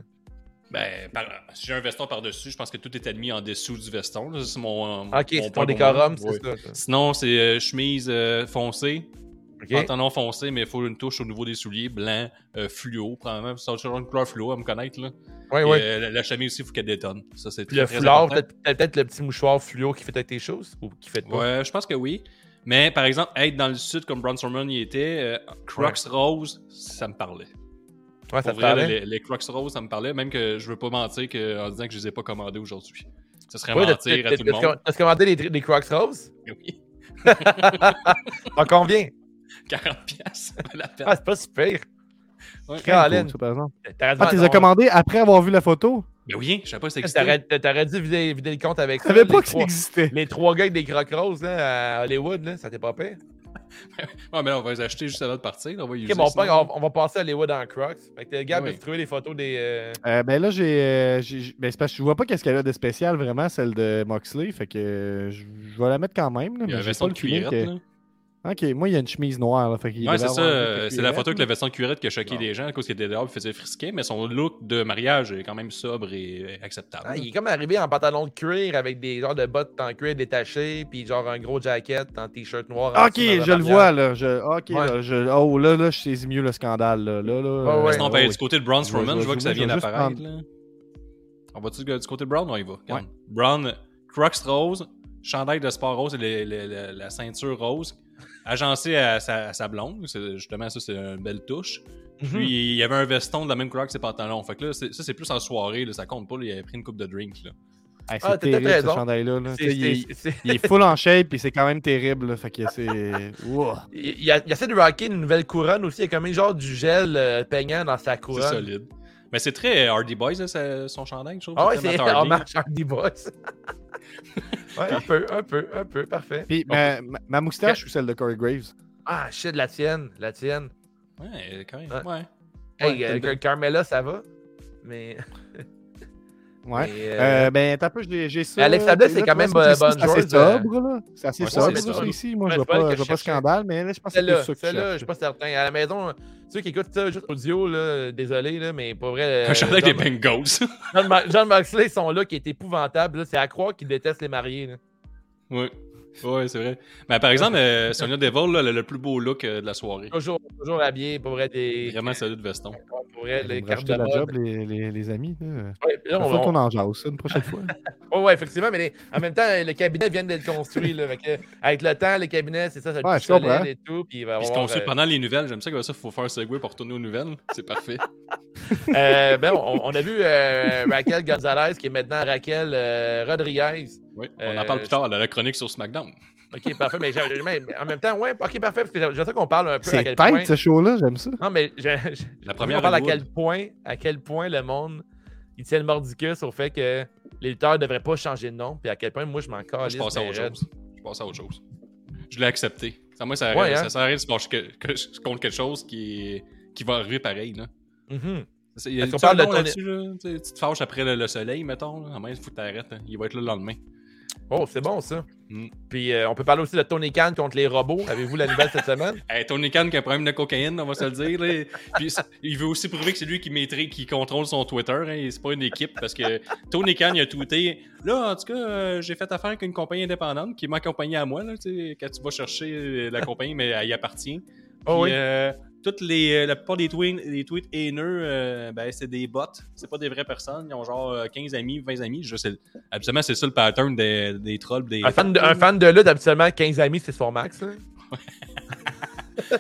Ben, par- si j'ai un veston par-dessus, je pense que tout est admis en dessous du veston. C'est mon. Ok, mon c'est ton décorum, c'est Ouais. ça. ça. Sinon, c'est euh, chemise euh, foncée, Ok. pantalon foncé, mais il faut une touche au niveau des souliers, blanc, euh, fluo, probablement. C'est toujours une couleur fluo à me connaître. Là. Ouais, Et, ouais. euh, la, la chemise aussi, il faut qu'elle détonne. Ça, c'est très, le foulard, peut-être peut peut-être le petit mouchoir fluo qui fait avec tes choses ou qui fait pas? Ouais, je pense que oui. Mais par exemple, être dans le sud comme Braun Strowman y était, euh, Crocs rose, ça me parlait. Ouais, ça Pour te vrai, parlait? les, les Crocs rose, ça me parlait. Même que je veux pas mentir que, en disant que je les ai pas commandés aujourd'hui. Ça serait Ouais, mentir à tout le monde. T'as commandé des, des Crocs roses? Oui. En combien? 40 piastres, pas la peine. Ah, c'est pas super. Ouais. Colin. Cool, par exemple. Ah, tu les as commandés après avoir vu la photo? Ben oui, je savais pas si ça. T'aurais dû vider, vider le compte avec Je ça. savais les pas que ça trois- existait. Les trois gars avec des crocs roses là, à Hollywood, là, ça t'est pas pire? Ouais, mais là, on va les acheter juste avant de partir. On va y Ok, user, bon, on, on va passer à Hollywood en crocs. Fait que le gars Oui. peut trouver les photos des. euh, Euh, ben là, j'ai. euh, ben, c'est parce que je vois pas qu'est-ce qu'elle a de spécial vraiment, celle de Moxley. Fait que euh, je je vais la mettre quand même. Là, Il y a mais un j'ai veston pas de le cuirette, que- là. Ok, moi, il y a une chemise noire. Là, fait Ouais, c'est ça. C'est la photo avec le veston de cuirette qui a choqué les gens à cause qu'il était dehors et faisait frisquer, mais son look de mariage est quand même sobre et euh, acceptable. ah, il est comme arrivé en pantalon de cuir avec des genres de bottes en cuir détachées, puis genre un gros jacket en t-shirt noir. Ok, je le mariage. vois là. Je... Ok, Ouais. là, je... oh là, là, je saisis mieux le scandale. Là, là, là, Ouais, ouais. Sinon, on va aller du côté de Braun Strowman, je vois que ça vient d'apparaître. prendre- là. On va-tu du côté de Brown? On y va. Brown, Crocs rose, chandail de sport rose et le- le- le- la ceinture rose, agencé à sa, à sa blonde. C'est- Justement, ça, c'est une belle touche. Mhm. Puis, il y avait un veston de la même couleur que ses pantalons. Fait que là, c'est- ça, c'est plus en soirée. Là, ça compte pas. là, il avait pris une coupe de drink. Là. Hey, c'est Ah, peut-être terrible ce chandail-là. là. C'est- Il, est- c'est- c'est- il est full en shape et c'est quand même terrible. là. Fait que c'est. Il, il, a- il essaie de rocker une nouvelle couronne aussi. Il y a comme un genre du gel euh, peignant dans sa C'est couronne. solide. Mais c'est très Hardy Boys, là, son chandail, je trouve. Ah ouais, c'est Hardy Boys. ouais, un peu, un peu, un peu, parfait. Puis ma, ma- ma moustache ou celle de Corey Graves? Ah, shit, la tienne, la tienne. Ouais, quand même. Ouais. Ouais. Hey, Ouais, euh, Carmela, ça va? Mais. Ouais. euh, Euh, ben, t'as peu, j'ai ça. Alex Là, c'est quand même, ça, euh, c'est- bonne C'est assez joueuse, euh, sobre, là. C'est assez sobre, ça, sobre. ici. Moi, je vois c'est pas pas, pas scandale, mais là, je pense que c'est ça celle-là, je suis pas certain. À la maison, ceux qui écoutent ça juste audio, là, désolé, là, mais pour vrai. Un euh, chandail des Bengals. John, Moxley, son look est épouvantable. là. C'est à croire qu'il déteste les mariés. là. Oui. Ouais, c'est vrai. Mais par exemple, euh, Sonia Devil, là, elle a le plus beau look euh, de la soirée. Toujours, toujours habillé, pour vrai, des. Vraiment solide veston. Pour vrai, les cartes de la mode. job, les, les, les amis. Là. Ouais, là, Il on- qu'on en jase une prochaine fois. Ouais, ouais, effectivement, mais les- en même temps, le cabinet vient d'être construit. Là, Fait que, avec le temps, le cabinet, c'est ça, ça Ouais, le et tout. Puis il va Puis avoir, construit euh, pendant les nouvelles. J'aime ça que ça, il faut faire un segue pour retourner aux nouvelles. C'est parfait. euh, ben, on, on a vu euh, Raquel Gonzalez, qui est maintenant Raquel euh, Rodriguez. Oui, on Euh, en parle plus tard dans la chronique sur SmackDown. Ok, parfait. Mais, en même temps, ouais, ok, parfait. Parce que j'aimerais qu'on parle un peu à C'est quel tête, point. ce show-là, j'aime ça. Non, mais j'ai- j'ai- La on première parle à quel point, à quel point le monde il tient le mordicus au fait que les lutteurs ne devraient pas changer de nom, puis à quel point moi je m'en calisse. je passe à autre chose. Je passe à autre chose. Je l'ai accepté. Ça, moi, ça, Ouais, ça hein? sert à rien de se que, que- contre quelque chose qui, est- qui va arriver pareil. Là. Mhm. C'est- Il y a Est-ce qu'on tu sais, parle un de nom ton- là-dessus, là? Tu te fâches après le, le soleil, mettons. Là. À moins, il faut que t'arrêtes. hein. Il va être là le lendemain. Oh, c'est bon ça. Mm. Puis euh, on peut parler aussi de Tony Khan contre les robots. Avez-vous la nouvelle cette semaine? Hey, Tony Khan qui a un problème de cocaïne, on va se le dire. là. Puis, il veut aussi prouver que c'est lui qui maîtrise, qui contrôle son Twitter. Hein, et c'est pas une équipe parce que Tony Khan il a tweeté. Là, en tout cas, euh, j'ai fait affaire avec une compagnie indépendante qui ma compagnie à moi. Là, quand tu vas chercher euh, la compagnie, mais elle y appartient. Oh oui. euh, toutes les, euh, la plupart des tweets, des tweets haineux, euh, ben, c'est des bots. C'est pas des vraies personnes. Ils ont genre euh, 15 amis, 20 amis. Je sais, absolument, c'est ça le pattern des, des trolls. Des... Un fan, de, un fan de lutte, habituellement, 15 amis, c'est son max. là.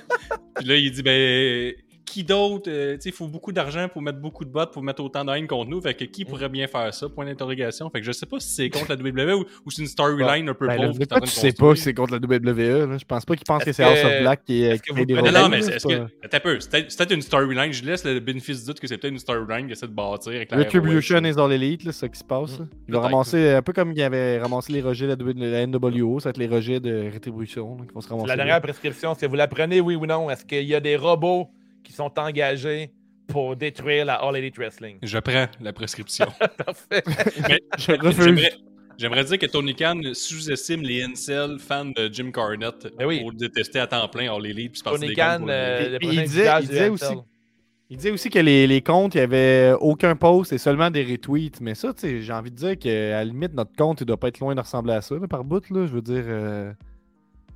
Puis là, il dit, ben, qui d'autre, euh, tu sais, il faut beaucoup d'argent pour mettre beaucoup de bots, pour mettre autant de haine contre nous. Fait que qui pourrait bien faire ça? Point d'interrogation. Fait que je sais pas si c'est contre la WWE ou, ou c'est une storyline un peu Ben, là, pauvre. est train tu sais pas que c'est contre la WWE. Là. Je pense pas qu'ils pensent que c'est House of Black qui, vous des connaissez- Non, non, mais là, c'est, c'est est-ce que. peu. C'est peut-être, une storyline. Je laisse le bénéfice du doute que c'est peut-être une storyline qu'il essaie de bâtir avec la Retribution ROH. is all elite, là, c'est ça qui se passe. là. Il va ramasser, un peu comme il avait ramassé les rejets de la, NWO, ça va être les rejets de Retribution là, qui vont se ramasser. La là. dernière prescription, est-ce que vous la prenez, oui ou non? Est-ce qu'il y a des robots qui sont engagés pour détruire la All Elite Wrestling? Je prends la prescription. Parfait. Mais Je refuse. j'aimerais, dire que Tony Khan sous-estime les incels fans de Jim Carnett Ben oui. pour détester à temps plein All Elite puis Tony Khan, euh, prochain il disait- il disait aussi- Il disait aussi que les, les comptes, il n'y avait aucun post et seulement des retweets. Mais ça, tu sais, j'ai envie de dire qu'à la limite, notre compte, il doit pas être loin de ressembler à ça, là, par bout, là. Je veux dire. euh,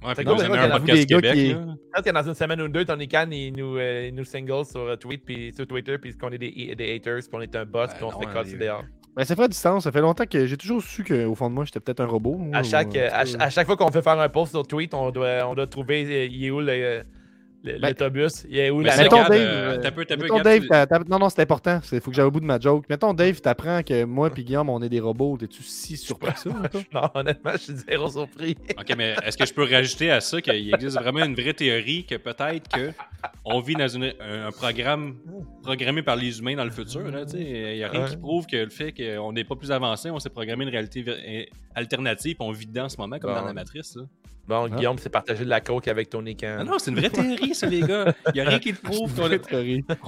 Ouais, Non, vous avez moi, un quand podcast Québec. qui-. Peut-être que dans une semaine ou deux, Tony Khan, il nous, euh, il nous single sur euh, tweet, puis sur Twitter, puis qu'on est des, des haters, puis on est un boss, Ben puis on se non, fait hein, casser dehors. Ben, ça fait à distance. Ça fait longtemps que j'ai toujours su qu'au fond de moi, j'étais peut-être un robot. moi, À chaque, à, ch- à chaque fois qu'on fait faire un post sur tweet, on doit, on doit trouver euh, il est où le, Le- L'autobus. Il est où la Mettons Dave, euh, mettons Dave, non, non, c'est important. Il faut que j'aille au bout de ma joke. Mettons Dave, t'apprends que moi et Guillaume, on est des robots. T'es-tu si surpris que ça? Non, honnêtement, je suis zéro surpris. Ok, mais est-ce que je peux rajouter à ça qu'il existe vraiment une vraie théorie que peut-être que on vit dans une- un, programme programmé par les humains dans le futur? Il n'y a rien Ouais. qui prouve que le fait qu'on n'est pas plus avancé, on s'est programmé une réalité alternative, puis on vit dedans en ce moment, comme Bon. dans la matrice. Bon, Guillaume s'est partagé de la coke avec Tony Khan. Ah non, c'est une vraie théorie, ça, les gars. Il n'y a rien qui le prouve qu'on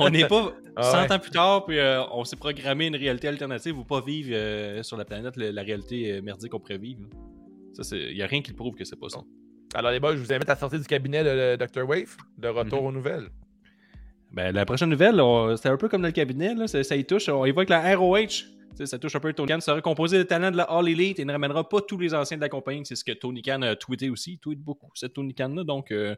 on n'est pas Ah 100 ouais. ans plus tard, puis euh, on s'est programmé une réalité alternative ou pas vivre euh, sur la planète le- la réalité euh, merdique qu'on pourrait vivre. Ça, c'est- il n'y a rien qui le prouve que c'est pas ça. Alors, les boys, je vous invite à sortir du cabinet de, de Dr. Wave, de retour Mhm. aux nouvelles. Ben, la prochaine nouvelle, c'est un peu comme dans le cabinet, là, ça, ça y touche. On évoque la ROH. Ça touche un peu Tony Khan. Ça recomposé des talents de la All Elite et ne ramènera pas tous les anciens de la compagnie. C'est ce que Tony Khan a tweeté aussi. Il tweet beaucoup, cette Tony Khan-là. Donc, euh,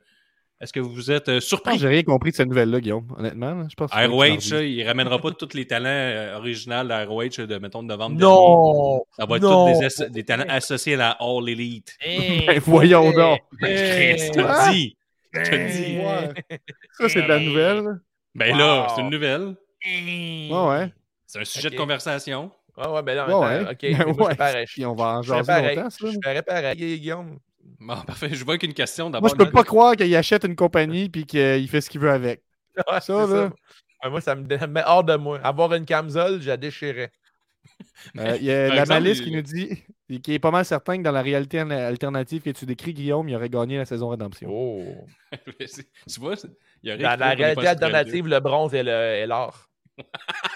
est-ce que vous êtes euh, surpris? que j'ai rien compris de cette nouvelle-là, Guillaume. Honnêtement, je pense que c'est ROH, il ramènera pas tous les talents euh, originaux de la ROH de, mettons, de novembre dernier. Non! Ça va être tous des, talents associés à la All Elite. Ben, voyons donc. Ben, Chris, je te le dis. Je te le dis. Ouais. Ça, c'est de la nouvelle. là. Ben là, c'est une nouvelle. Ouais, ouais. C'est un sujet de conversation. Ouais, ouais, ben là, ouais. ok. Ben moi, ouais. pareil. Je Puis on va en jaser pareil. longtemps, ça. Je ferais pareil, Guillaume. Bon, parfait. Je vois qu'une question Moi, d'abord. je peux pas croire qu'il achète une compagnie puis qu'il fait ce qu'il veut avec. Ouais, Ça, là. Ouais, moi, ça me met hors de moi. Avoir une camisole, je la déchirais. Euh, Il y a la exemple, malice il- qui nous dit, qui est pas mal certain que dans la réalité al- alternative que tu décris, Guillaume, il aurait gagné la saison Rédemption. Oh. tu vois, il y a rien Dans la réalité alternative, le bronze et le- et l'or.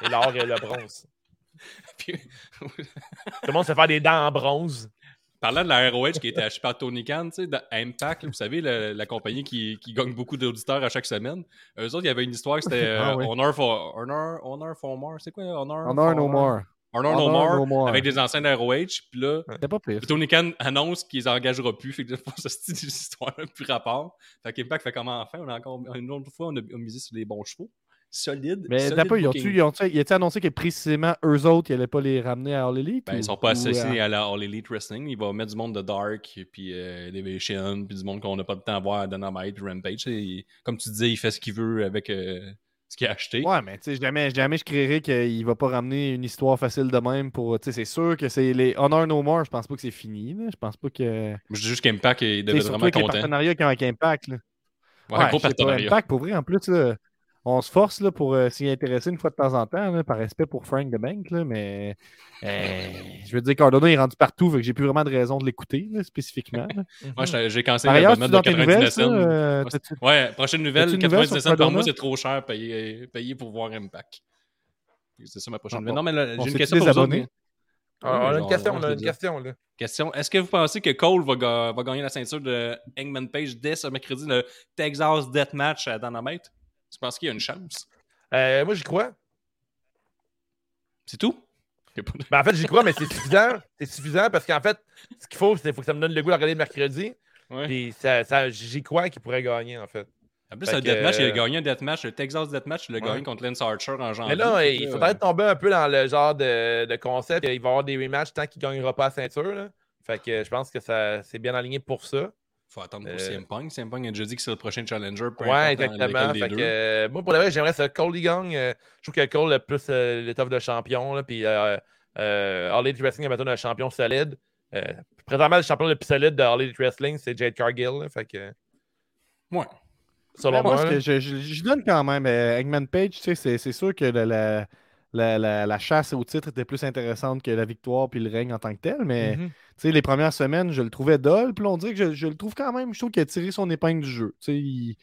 Et l'or et le bronze. Puis- Tout le monde se fait faire des dents en bronze. Parlant de la ROH qui a été achetée par Tony Khan, tu sais, Impact, là, vous savez, la, la compagnie qui, qui gagne beaucoup d'auditeurs à chaque semaine. Eux autres, il y avait une histoire que c'était euh, Ah oui. Honor for Honor, Honor for More. C'est quoi Honor? Honor for no more. Honor no Honor more. no more. Avec des anciens de ROH. Puis là, pas pire. Tony Khan annonce qu'ils les engagera plus. Fait que pour ce style d'histoire, plus rapport. Fait qu'Impact fait comment enfin? On a encore une autre fois, on a, on a misé sur les bons chevaux. Solide. Mais solide t'as pas, ils ont-tu, ils a annoncé que précisément eux autres, ils allaient pas les ramener à All Elite? Ben, ou- ils sont pas ou, associés euh, à la All Elite Wrestling. Il va mettre du monde de Dark, puis euh, Elevation, puis du monde qu'on n'a pas de temps à voir à Dynamite, Rampage. Et, comme tu disais, il fait ce qu'il veut avec euh, ce qu'il a acheté. Ouais, mais tu sais, jamais, jamais je créerais qu'il va pas ramener une histoire facile de même pour. Tu sais, c'est sûr que c'est les Honor No More, je pense pas que c'est fini. là. Je pense pas que. Je dis juste qu'Impact il devait être surtout vraiment content. qu'ils ont avec Impact. Là. Ouais, Ouais, gros sais pas, partenariat. Impact, pour vrai, en plus, là, on se force là, pour euh, s'y intéresser une fois de temps en temps, là, par respect pour Frank de Bank, là, mais euh, je veux dire, Cardona est rendu partout, fait que j'ai plus vraiment de raison de l'écouter spécifiquement. Moi, j'ai cancellé l'abonnement tu de dans tes nouvelles, 99 ça, cents. euh, Ouais, prochaine nouvelle, T'as-tu une nouvelle 99 sur cents par mois, c'est trop cher payer, payer pour voir Impact. C'est ça ma prochaine Ah, nouvelle. Non, mais j'ai une question pour vous autres. désabonné? Ah, on a une question, on a une question, là. Question. Est-ce que vous pensez que Cole va, ga- va gagner la ceinture de Hangman Page dès ce mercredi, le Texas Deathmatch à Dynamite? Tu penses qu'il y a une chance? Euh, moi, j'y crois. C'est tout? Ben, en fait, j'y crois, mais c'est suffisant. C'est suffisant parce qu'en fait, ce qu'il faut, c'est faut que ça me donne le goût de regarder le mercredi. Ouais. Puis ça, ça- j'y crois qu'il pourrait gagner, en fait. En plus, Fait le que, Deathmatch, il a euh, gagné un Deathmatch. Le Texas Deathmatch, il a Ouais. gagné contre Lance Archer en janvier. Mais là, il faudrait euh, tomber un peu dans le genre de, de concept. Il va y avoir des rematchs tant qu'il ne gagnera pas la ceinture. là. Fait que je pense que ça c'est bien aligné pour ça. Faut attendre pour euh, CM Punk. CM Punk a déjà dit que c'est le prochain challenger. Ouais, exactement. Fait que, euh, moi, pour le vrai, j'aimerais ça. Cole y gagne. euh, je trouve que Cole a plus euh, l'étoffe de champion. Là, puis euh, euh, All Elite Wrestling a maintenant un champion solide. Euh, présentement, le champion le plus solide de All Elite Wrestling, c'est Jade Cargill. là. fait que, Ouais. selon moi, moi. ce là. que je, je- je donne quand même. euh, Eggman Page, tu sais, c'est, c'est sûr que la, la, la, la- la chasse au titre était plus intéressante que la victoire puis le règne en tant que tel. Mais Mhm. les premières semaines, je le trouvais dol. Puis on dirait que je, je le trouve quand même. Je trouve qu'il a tiré son épingle du jeu. Il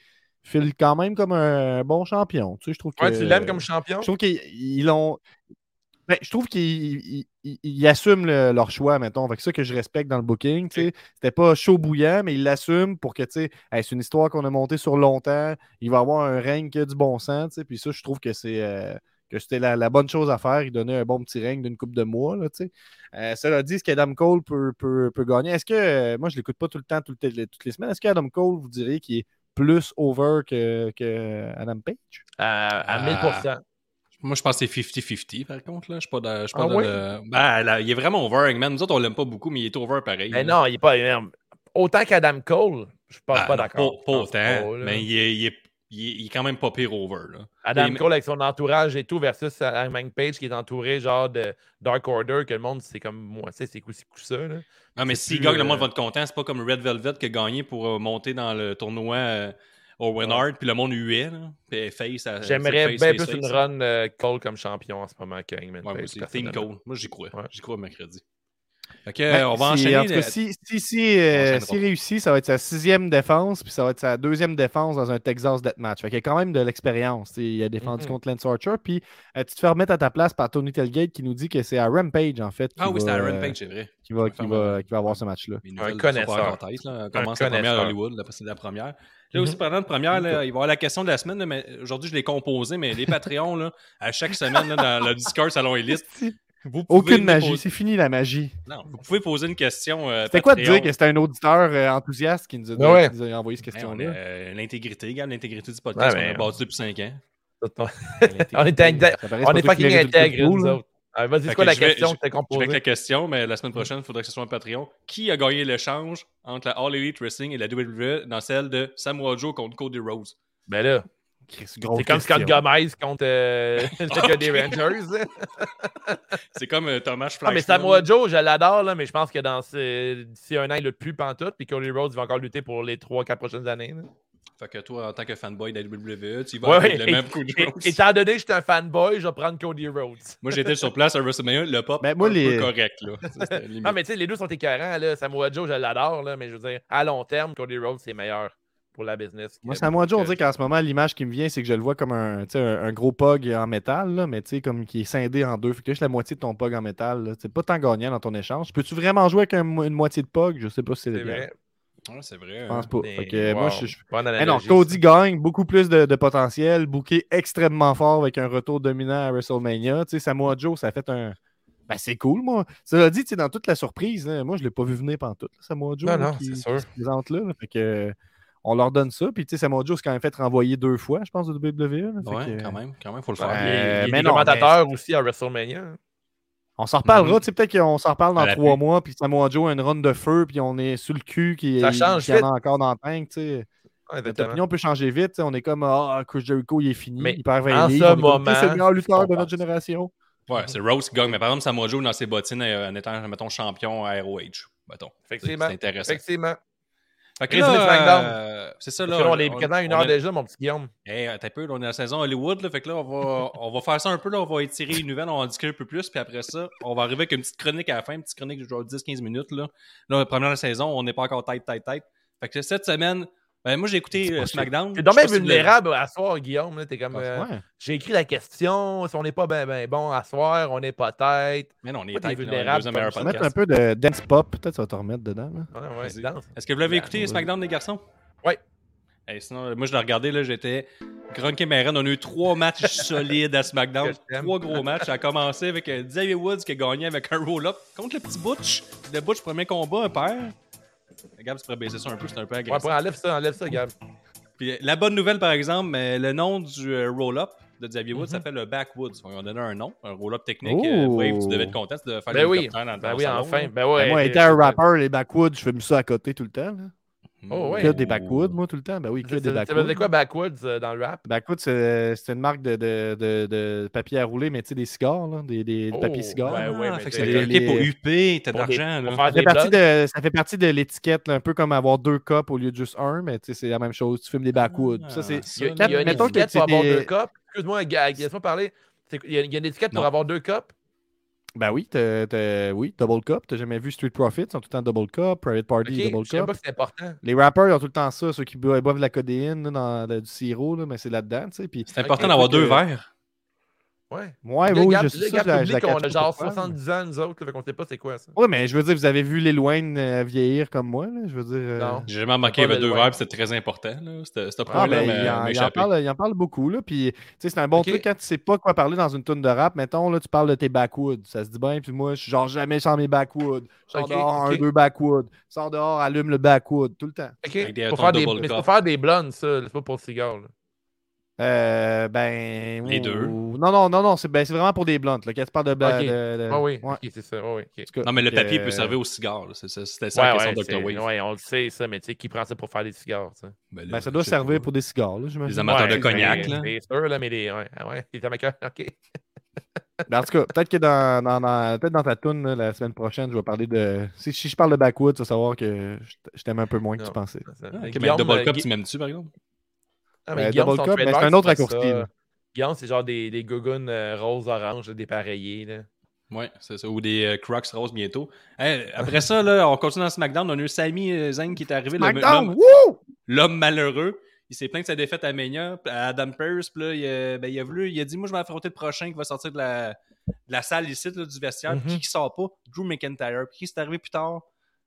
file quand même comme un bon champion. Je trouve que, Ouais, tu l'aimes comme champion? Je trouve qu'ils ils l'ont. Ben, je trouve qu'ils ils- ils- ils assument le- leur choix, mettons. Fait que ça que je respecte dans le booking. C'était pas chaud bouillant, mais ils l'assument pour que, tu sais, hey, c'est une histoire qu'on a montée sur longtemps. Il va avoir un règne qui a du bon sens. Puis ça, je trouve que c'est euh, que c'était la, la bonne chose à faire. Il donnait un bon petit règne d'une coupe de mois. Là, tu sais. Euh, cela dit, est-ce qu'Adam Cole peut, peut, peut gagner? Est-ce que, euh, moi, je l'écoute pas tout le temps, tout le- toutes les semaines. Est-ce qu'Adam Cole, vous diriez qu'il est plus over que, que Adam Page? À, à Ah. 1000%. Moi, je pense que c'est 50-50, par contre. Là. Je suis pas dans, je suis pas Ah dans ouais? le... Ben, là, il est vraiment over, Hangman. Nous autres, on l'aime pas beaucoup, mais il est over pareil. Mais là. non, il est pas énorme. Autant qu'Adam Cole, je suis pas, Ah, pas d'accord. Pas, autant. mais il est, il est il est, il est quand même pas pire over. Là. Adam Et- Cole avec son entourage et tout versus Hangman Page qui est entouré genre de Dark Order que le monde c'est comme moi, c'est coup ci coup ça. Là. Non, mais s'il plus, gagne, le euh, monde va être content. C'est pas comme Red Velvet qui a gagné pour euh, monter dans le tournoi euh, Owen Hart, puis le monde huait. Là. Puis face, à- J'aimerais bien plus face, une run euh, Cole comme champion en ce moment que Hangman Ouais, Page. Team. Cole. Moi, j'y crois. Ouais. J'y crois mercredi. Que, Ben, on va si- enchaîner. En tout cas, si, si, si, euh, réussit, ça va être sa sixième défense, puis ça va être sa deuxième défense dans un Texas Deathmatch. Fait qu'il y a quand même de l'expérience. Il a défendu Mhm. contre Lance Archer, puis euh, tu te fais remettre à ta place par Tony Telgate qui nous dit que c'est à Rampage, en fait, Ah oui, c'était à Rampage, c'est vrai. qui, va, qui, va, qui va avoir ce match-là. Nouvelles connaisseur. tête, là. On commence la première à Hollywood, là, parce que c'est la première. Là aussi, Mhm. pendant la première, là, il va y avoir la question de la semaine, là, mais aujourd'hui, je l'ai composé, mais les Patreons, là, à chaque semaine, là, dans le Discord Salon Elite, vous Aucune magie, poser- c'est fini la magie. Non, vous pouvez poser une question. euh, C'était quoi de dire que c'était un auditeur euh, enthousiaste qui nous a, Ben ouais. qui nous a envoyé cette Ben, on question-là? est, euh, L'intégrité, gars, l'intégrité du podcast, Ouais, on mais- a bâti depuis 5 ans. On est, intègre- paraît, on est pas fucking intègre, nous autres. Ah, Vas-y, c'est quoi la question je- que t'as Je vais la question, mais la semaine prochaine, il faudrait que ce soit un Patreon. Qui a gagné l'échange entre la All Elite Wrestling et la WWE dans celle de Samoa Joe contre Cody Rhodes? Ben là, c'est comme Scott. Gomez contre euh, le des Rangers. C'est comme euh, Thomas Ah, mais Samoa Joe, je l'adore, là, mais je pense que dans d'ici un an, il lutte plus pantoute, puis Cody Rhodes va encore lutter pour les 3-4 prochaines années. là. Fait que toi, en tant que fanboy de la WWE, tu vas Ouais, avec ouais. le même Cody Et- Rhodes. Étant donné que je suis un fanboy, je vais prendre Cody Rhodes. Moi, j'étais sur place à WrestleMania, le pop, Ben, moi, un les- peu correct, là. Ça. Non, mais tu sais, les deux sont écœurants. Là. Samoa Joe, je l'adore, là, mais je veux dire, à long terme, Cody Rhodes, c'est meilleur pour la business. Moi, que- Samoa Joe, on dirait qu'en ce moment, l'image qui me vient, c'est que je le vois comme un, tu sais, un, un gros pog en métal, là, mais tu sais, comme qui est scindé en deux. Fait que là, juste la moitié de ton pog en métal. C'est pas tant gagnant dans ton échange. Peux-tu vraiment jouer avec un une moitié de pog Je sais pas si c'est C'est vrai. Ouais, c'est vrai. Je hein. pense pas. Mais, Fait que, moi, wow, je, je- Eh non, Cody gagne, beaucoup plus de, de potentiel, booké extrêmement fort avec un retour dominant à WrestleMania. Tu sais, Samoa Joe, ça a fait un. Ben, c'est cool, moi. Cela dit, tu sais, dans toute la surprise, moi, je l'ai pas vu venir pendant tout. Samoa Joe, Non, là, non, qui, c'est qui sûr. se présente là. là. Fait que, euh, on leur donne ça. Puis, tu sais, Samoa Joe s'est quand même fait renvoyer deux fois, je pense, au WWE. que, quand même, quand même, faut le faire. il il mais commentateurs aussi à WrestleMania. On s'en reparlera. Mhm. Tu sais, peut-être qu'on s'en reparle dans trois mois. Puis Samoa Joe a une run de feu. Puis on est sur le cul. Qui, Ça change qui en a vite. encore dans le tank. Tu sais. Ouais, Notre exactement. opinion peut changer vite. On est comme Ah, Chris Jericho, il est fini. Mais il perd 20 en ce est moment, c'est le meilleur lutteur de notre génération. Ouais, c'est Rose qui gagne. Mais par exemple, Samoa Joe dans ses bottines euh, en étant, mettons, champion à ROH. Mettons. Effectivement. C'est intéressant. Effectivement. Fait que là, euh, c'est ça, là. Là, on est quasiment à une heure est- déjà, mon petit Guillaume. Hey, un peu, là, on est à la saison Hollywood, là, fait que là, on va, on va faire ça un peu, là, on va étirer les nouvelles, on va en discuter un peu plus, puis après ça, on va arriver avec une petite chronique à la fin, une petite chronique de genre 10-15 minutes, là. Là, première de la saison, on n'est pas encore tête, tête, tête. Fait que cette semaine, ben, moi, j'ai écouté euh, SmackDown. T'es l'avez- vulnérable à soir, Guillaume. là. T'es comme. euh, Ouais. J'ai écrit la question. Si on n'est pas ben, ben bon à soir, on n'est pas tête. Mais non, on est des tête, là, vulnérables le deuxième meilleur comme On va mettre un peu de dance pop. Peut-être ça va te remettre dedans. là. Ouais, ouais, Vas-y. danse. Est-ce que vous l'avez écouté, ouais. SmackDown, les garçons? Ouais. Hey, sinon, moi, je l'ai regardé, là, j'étais. Gronk et Maren, on a eu trois matchs solides à SmackDown. Trois gros matchs. Ça a commencé avec euh, Xavier Woods qui a gagné avec un roll-up contre le petit Butch. Le Butch, premier combat, un père. Gab, tu pourrais baisser ça un peu, c'est un peu agressif. ouais, enlève ça, enlève ça, Gab. Puis, euh, la bonne nouvelle, par exemple, mais le nom du euh, roll-up de Xavier Woods Mhm. s'appelle le Backwoods. On a donné un nom, un roll-up technique. Euh. Wave, tu devais être content de faire Ben oui. dans Ben oui, salon, enfin. Ben ouais. Ben, moi, euh, étant un rapper, les backwoods, je fais ça à côté tout le temps. là. Oh, ouais. Que des backwoods, moi, tout le temps. Ben oui, que Ça des ça veut dire backwoods. quoi, Backwoods, euh, dans le rap? Backwoods, c'est une marque de, de, de, de papier à rouler, mais tu sais, des cigares, là, des, des Oh, papiers cigares. ouais, Ah, mais fait que c'est les- pour UP, t'as de l'argent, Ça fait, des partie de, ça fait partie de l'étiquette, un peu comme avoir deux cups au lieu de juste un, mais tu sais, c'est la même chose. Tu fumes des backwoods. Ah, ça, c'est. Il y a, une étiquette pour avoir deux cups. Excuse-moi, laisse-moi parler. Il y, a, une étiquette pour avoir deux cups? Ben oui, t'as- t'as- oui, double cup. T'as jamais vu Street Profits, ils ont tout le temps double cup, Private Party, double je cup. pas que c'est important. Les rappers, ils ont tout le temps ça, ceux qui boivent, de la codéine, là, dans le- du sirop, là, mais c'est là-dedans, tu sais. Puis, C'est important d'avoir deux euh, verres. Ouais. ouais, Là, oui, Gab, je ça, la qu'on catch a pas genre pourquoi, mais- 70 ans, nous autres, là, fait qu'on sait pas c'est quoi ça. Oui, mais je veux dire, vous avez vu Lil Wayne euh, vieillir comme moi, là, je veux dire. euh, Non. J'ai jamais Pas avait de deux puis c'était très important, là. C'était Ah, ben, mais il, en, il en m'échappé. parle, il en parle beaucoup. Là, puis, tu sais, c'est un bon truc quand tu sais pas quoi parler dans une tune de rap. Mettons, là, tu parles de tes backwoods. Ça se dit bien. Puis moi, je suis genre jamais sans mes backwoods. Je sors Ok, dehors, un, deux backwoods. Sors dehors, allume le backwood. Tout le temps. Tons faire des, mais cup. faire des blondes, ça. C'est pas pour le cigare. là. Euh, ben. Les deux. ou- Non, non, non, non, c'est ben, c'est vraiment pour des. Là, quand tu parles de. de- Ah oui, Ouais. c'est ça. oui, cas, Non, mais le papier euh, peut servir au cigare. là. C'est ça- C'était ça Ouais, la ouais, question de Dr. Wave. ouais, on le sait, ça, mais tu sais, qui prend ça pour faire des cigares, ça? Ben, là, Ben, ça doit servir pas. pour des cigares, là, j'imagine. Les amateurs de Ouais, cognac, c'est- sûr, là, mais des. Ouais, ah ouais, les amateurs, ok. Ben, en tout cas, peut-être que dans, dans, dans- peut-être dans ta toune là, la semaine prochaine, je vais parler de. Si, si je parle de Backwood, tu vas savoir que je t'aime un peu moins que tu pensais. Ah, ok, mais Double euh, Cup, Gui- tu m'aimes-tu, par exemple? Ah, Guillaume, Double son Cup, ben, c'est un autre raccourci. Guillaume, c'est genre des, des gougounes euh, rose-orange, là, dépareillés. Là. Ouais, c'est ça. Ou des euh, Crocs roses bientôt. Hey, après ça, là, on continue dans SmackDown. On a eu Sami euh, Zayn qui est arrivé. le- SmackDown, l'homme- wouh! L'homme malheureux. Il s'est plaint de sa défaite à Mania, à Adam Pearce. Puis là, il, a- ben, il a voulu, il a dit Moi, je vais affronter le prochain qui va sortir de la, de la salle ici, là, du vestiaire. Puis Mhm. qui qui sort pas? Drew McIntyre. Puis qui c'est arrivé plus tard?